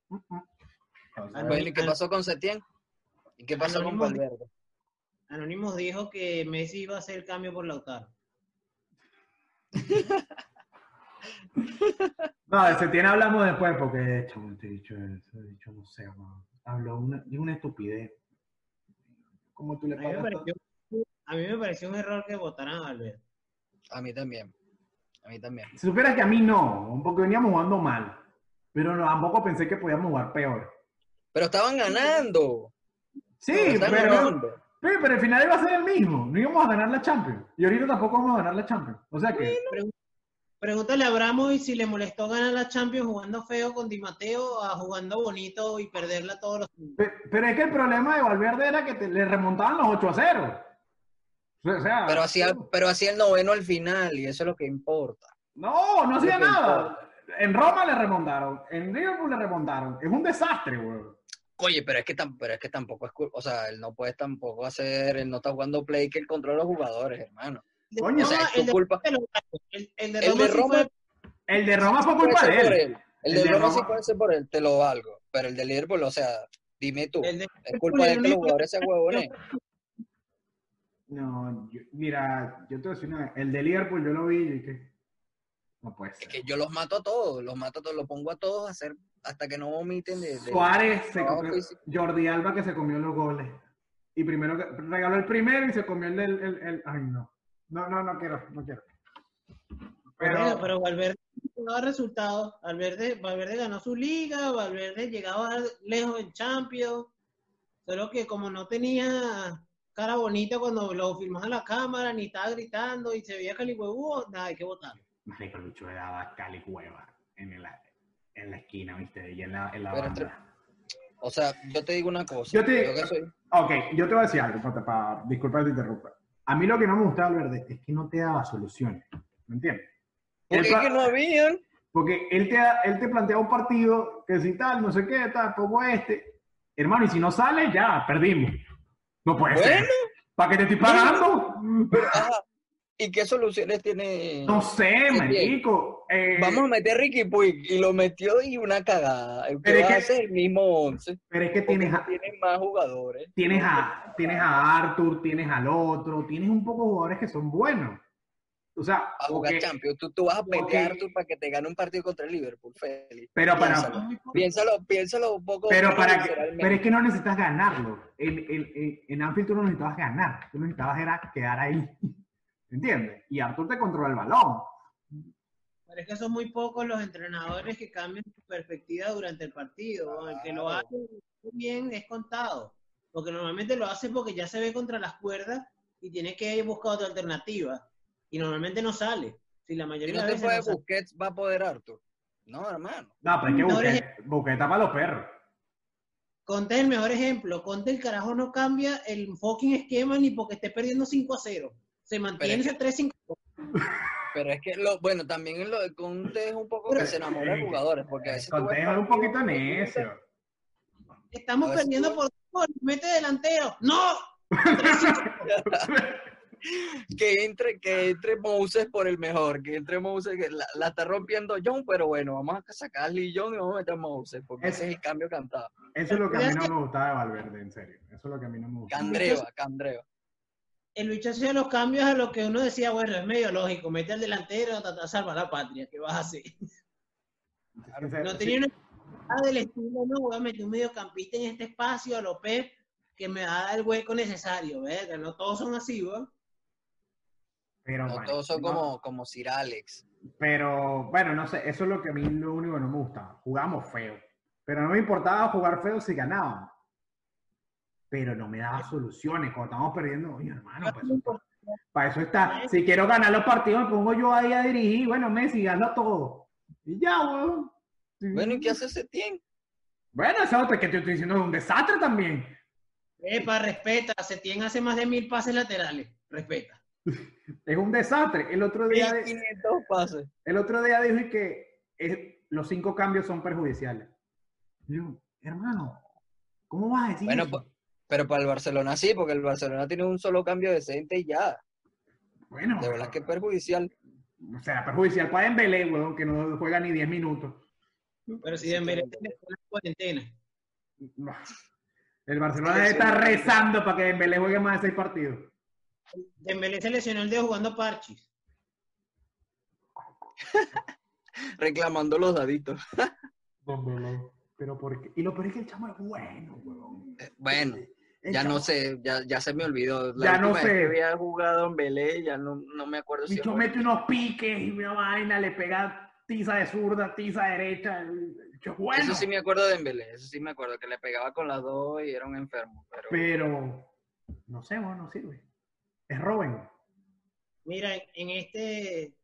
[SPEAKER 1] Mm, mm.
[SPEAKER 3] Bueno, ¿y qué pasó con Setién? ¿Y qué pasó con
[SPEAKER 2] Anónimo-
[SPEAKER 3] Valverde?
[SPEAKER 2] Anonymous dijo que Messi iba a hacer el cambio por Lautaro.
[SPEAKER 1] No, de Setién hablamos después porque, chamo, este dicho, ese dicho no sé, man. habló una, dijo una estupidez. ¿Cómo tú le
[SPEAKER 2] A mí, me
[SPEAKER 1] pagas?
[SPEAKER 2] pareció, a mí me pareció un error que votaran a Valverde.
[SPEAKER 3] A mí también. A mí también.
[SPEAKER 1] Si supieras que a mí no, porque veníamos jugando mal, pero no, tampoco pensé que podíamos jugar peor.
[SPEAKER 3] Pero estaban ganando.
[SPEAKER 1] Sí, pero,
[SPEAKER 3] ganando.
[SPEAKER 1] Sí, pero el final iba a ser el mismo. No íbamos a ganar la Champions. Y ahorita tampoco vamos a ganar la Champions. O sea que,
[SPEAKER 2] Pregúntale a Abramo si le molestó ganar la Champions jugando feo con Di Matteo a jugando bonito y perderla todos los
[SPEAKER 1] pe- pero es que el problema de Valverde era que te- le remontaban los 8 a 0. O sea,
[SPEAKER 3] Pero hacía, pero hacía el noveno al final y eso es lo que importa.
[SPEAKER 1] no, no hacía nada. En Roma le remontaron, en Liverpool le remontaron. Es un desastre, güey.
[SPEAKER 3] Oye, pero es que, tam- pero es que tampoco es o sea, él no puede tampoco hacer, él no está jugando play que él controla a los jugadores, hermano.
[SPEAKER 2] De
[SPEAKER 1] Coño,
[SPEAKER 3] O sea,
[SPEAKER 2] Roma,
[SPEAKER 3] es
[SPEAKER 2] el
[SPEAKER 3] tu
[SPEAKER 2] de-
[SPEAKER 3] culpa.
[SPEAKER 2] el, el de
[SPEAKER 3] El
[SPEAKER 2] Roma
[SPEAKER 1] El de Roma fue culpa de él.
[SPEAKER 3] él. El,
[SPEAKER 1] El
[SPEAKER 3] de
[SPEAKER 1] de
[SPEAKER 3] Roma sí puede ser por él, te lo valgo. Pero el de Liverpool, o sea, dime tú,
[SPEAKER 2] el de-
[SPEAKER 3] es culpa de él que los jugadores se huevones.
[SPEAKER 1] No, yo- mira, yo te voy a decir una vez, El de Liverpool yo lo vi y dije, no puede
[SPEAKER 3] Es que yo los mato a todos, los mato a todos, los pongo a todos a hacer hasta que no vomiten de. de-
[SPEAKER 1] Suárez, se
[SPEAKER 3] trabajo
[SPEAKER 1] comió-
[SPEAKER 3] físico.
[SPEAKER 1] Jordi Alba que se comió los goles. Y primero que- regaló el primero y se comió el del. el- el- ay, no. No, no, no quiero, no quiero. Pero,
[SPEAKER 2] Pero, pero Valverde no daba resultados. Valverde, Valverde ganó su liga, Valverde llegaba lejos en Champions. Solo que como no tenía cara bonita cuando lo filmaba la cámara, ni estaba gritando y se veía calihuevudo, nada, hay que votarlo.
[SPEAKER 1] Marico, el bicho le daba cali hueva en, el- en la esquina, ¿viste? Y en la, en la
[SPEAKER 3] Pero
[SPEAKER 1] banda.
[SPEAKER 3] O sea, yo te digo una cosa.
[SPEAKER 1] Yo te-
[SPEAKER 3] que soy-
[SPEAKER 1] Ok, yo te voy a decir algo, para, para- disculpa que te interrumpa. A mí lo que no me gustaba Valverde es que no te daba soluciones. ¿Me entiendes?
[SPEAKER 3] Porque
[SPEAKER 1] Él
[SPEAKER 3] es que
[SPEAKER 1] pla-
[SPEAKER 3] no habían.
[SPEAKER 1] Porque él te, él te plantea un partido que si tal, no sé qué, tal, como este. Hermano, y si no sale, ya, perdimos. No puede ser. ¿Para qué te estoy pagando?
[SPEAKER 3] Ajá. ¿Y qué soluciones tiene?
[SPEAKER 1] No sé, marico. Eh,
[SPEAKER 3] Vamos a meter a Ricky Puig y lo metió y una cagada. ¿Qué
[SPEAKER 1] Pero es que-
[SPEAKER 3] hacer el mismo 11?
[SPEAKER 1] Pero es que tienes a,
[SPEAKER 3] tienen más jugadores.
[SPEAKER 1] tienes, a, tienes a Arthur, tienes al otro, tienes un poco de jugadores que son buenos. O sea,
[SPEAKER 3] A jugar
[SPEAKER 1] porque-
[SPEAKER 3] Champions. Tú, tú vas a meter a Arthur para que te gane un partido contra el Liverpool, Félix.
[SPEAKER 1] pero para,
[SPEAKER 3] Piénsalo. Piénsalo, un poco.
[SPEAKER 1] Pero, para que, pero es que no necesitas ganarlo. En, en, en, en Anfield tú no necesitabas ganar. Tú necesitabas era quedar ahí. ¿Entiendes? Y Arthur te controla el balón.
[SPEAKER 2] Pero es que son muy pocos los entrenadores que cambian su perspectiva durante el partido. El que lo hace muy bien es contado. Porque normalmente lo hace porque ya se ve contra las cuerdas y tiene que buscar otra alternativa. Y normalmente no sale. Si la
[SPEAKER 3] Si
[SPEAKER 2] mayoría
[SPEAKER 3] no
[SPEAKER 2] de
[SPEAKER 3] te
[SPEAKER 2] veces
[SPEAKER 3] puede
[SPEAKER 2] no sale.
[SPEAKER 3] Busquets, va a poder Arthur. No, hermano.
[SPEAKER 1] No, pero es que
[SPEAKER 2] eres-
[SPEAKER 1] busqué para los perros.
[SPEAKER 2] Conte es el mejor ejemplo. Conte el carajo no cambia el fucking esquema ni porque esté perdiendo 5 a 0. Se mantiene
[SPEAKER 3] es
[SPEAKER 2] ese 3-5.
[SPEAKER 3] Pero es que, lo, bueno, también en lo de Conte es un poco
[SPEAKER 2] Pero-
[SPEAKER 3] que se enamora de jugadores. Porque a veces
[SPEAKER 1] Contejo es un poquito
[SPEAKER 3] y-
[SPEAKER 1] necio.
[SPEAKER 2] Estamos perdiendo
[SPEAKER 3] tú-
[SPEAKER 2] por gol. Mete delantero. ¡No!
[SPEAKER 3] que entre, que entre Moses por el mejor, que entre Moses, que la, la está rompiendo John, pero bueno, vamos a sacar a Lee John y vamos a meter a Moses, porque
[SPEAKER 1] Es-
[SPEAKER 3] ese es el cambio cantado.
[SPEAKER 1] Eso es lo que a mí no me gustaba de Valverde, en serio. Eso es lo que a mí no me gustaba.
[SPEAKER 3] Candreva, Candreva.
[SPEAKER 2] El bicho hacía los cambios a lo que uno decía, bueno, es medio lógico, mete al delantero, tratar de salvar la patria, ¿qué vas a hacer? No
[SPEAKER 1] sí.
[SPEAKER 2] tenía una idea del estilo, no, voy a meter un mediocampista en este espacio a López que me va a dar el hueco necesario. Que no todos son así, ¿verdad?
[SPEAKER 1] Pero,
[SPEAKER 3] No
[SPEAKER 1] bueno,
[SPEAKER 3] todos son
[SPEAKER 1] no.
[SPEAKER 3] como, como Sir Alex.
[SPEAKER 1] Pero, bueno, no sé, eso es lo que a mí lo único que no me gustaba. Jugamos feo. Pero no me importaba jugar feo si ganábamos. Pero no me daba soluciones. Cuando estábamos perdiendo, oye, hermano, para eso, para eso está. Si quiero ganar los partidos, me pongo yo ahí a dirigir. Bueno, Messi, gana todo. Y ya, weón. Sí.
[SPEAKER 3] Bueno, ¿y qué hace Setién?
[SPEAKER 1] Bueno, eso es otro que te estoy diciendo es un desastre también.
[SPEAKER 2] Epa, respeta. Setién hace más de mil pases laterales. Respeta.
[SPEAKER 1] Es un desastre. El otro día,
[SPEAKER 3] 1500 pases.
[SPEAKER 1] el otro día dijo que es- los cinco cambios son perjudiciales. Yo, hermano, ¿cómo vas a decir
[SPEAKER 3] Bueno,
[SPEAKER 1] eso?
[SPEAKER 3] Pero para el Barcelona sí, porque el Barcelona tiene un solo cambio decente y ya.
[SPEAKER 1] bueno,
[SPEAKER 3] De verdad que es perjudicial.
[SPEAKER 1] o sea, perjudicial para Dembélé, weón, que no juega ni 10 minutos.
[SPEAKER 2] Pero si Dembélé tiene una cuarentena.
[SPEAKER 1] El Barcelona está rezando para que Dembélé juegue más de seis partidos.
[SPEAKER 2] Dembélé se lesionó el dedo jugando parchis.
[SPEAKER 3] Reclamando los daditos.
[SPEAKER 1] Dembélé. Pero por qué? Y lo peor es que el chamo es bueno, weón.
[SPEAKER 3] Eh, Bueno,
[SPEAKER 1] El
[SPEAKER 3] ya no sé, ya, ya se me olvidó. La
[SPEAKER 1] Ya no sé.
[SPEAKER 3] que había jugado en Belé, ya no, no me acuerdo si
[SPEAKER 1] Bicho
[SPEAKER 3] fue-
[SPEAKER 1] mete unos piques y una vaina, le pega tiza de zurda, tiza de derecha. bueno.
[SPEAKER 3] Eso sí me acuerdo de Embelé, eso sí me acuerdo, que le pegaba con las dos y era un enfermo. Pero
[SPEAKER 1] Pero no sé, bueno, no sirve. Es Robin.
[SPEAKER 2] Mira, en este,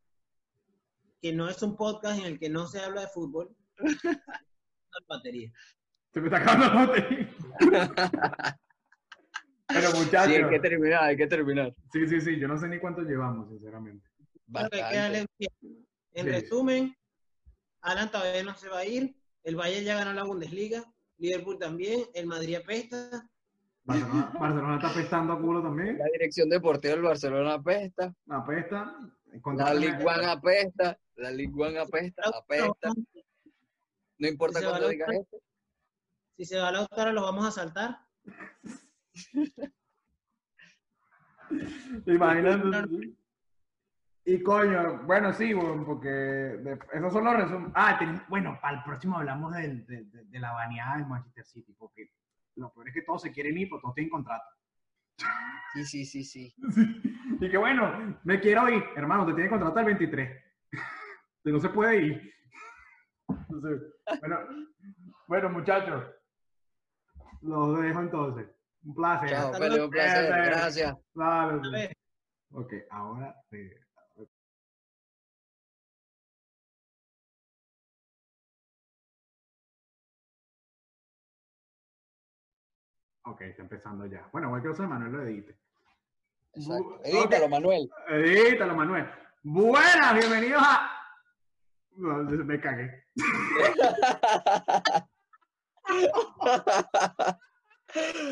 [SPEAKER 2] que no es un podcast en el que no se habla de fútbol, una batería.
[SPEAKER 1] Se me está acabando la batería. Pero muchachos.
[SPEAKER 3] sí, hay que terminar, hay que terminar.
[SPEAKER 1] Sí, sí, sí. Yo no sé ni cuánto llevamos, sinceramente.
[SPEAKER 3] Bastante.
[SPEAKER 2] En
[SPEAKER 1] Sí.
[SPEAKER 2] resumen, Alan todavía no se va a ir, el Bayern ya ganó la Bundesliga, Liverpool también, el Madrid apesta,
[SPEAKER 1] Barcelona, Barcelona está apestando a culo también.
[SPEAKER 3] La dirección deportiva del Barcelona apesta,
[SPEAKER 1] Apesta.
[SPEAKER 3] la Ligue One apesta, la Ligue One apesta, apesta. No importa cuándo
[SPEAKER 2] la-
[SPEAKER 3] digas esto.
[SPEAKER 2] si se va a Lautaro los vamos a saltar.
[SPEAKER 1] Imagínate. Y coño, bueno, sí, porque de- esos son los resúmenes. Ah, ten- bueno, para el próximo hablamos del- de, de- de la baneada del Manchester City, porque lo peor es que todos se quieren ir, porque todos tienen contrato.
[SPEAKER 3] Sí, sí, sí, sí.
[SPEAKER 1] Y que bueno, me quiero ir. Hermano, te tiene contrato el 23. Usted no se puede ir. Entonces, bueno, bueno, muchachos. Los dejo entonces. Un placer.
[SPEAKER 3] Chao, un placer. Gracias.
[SPEAKER 2] Ver.
[SPEAKER 1] Ok, ahora. eh, Ok, está empezando ya. Bueno, cualquier cosa, Manuel lo edite.
[SPEAKER 3] Exacto. Edítalo. Manuel.
[SPEAKER 1] Edítalo, Manuel. Buenas, bienvenidos a. No, me cagué.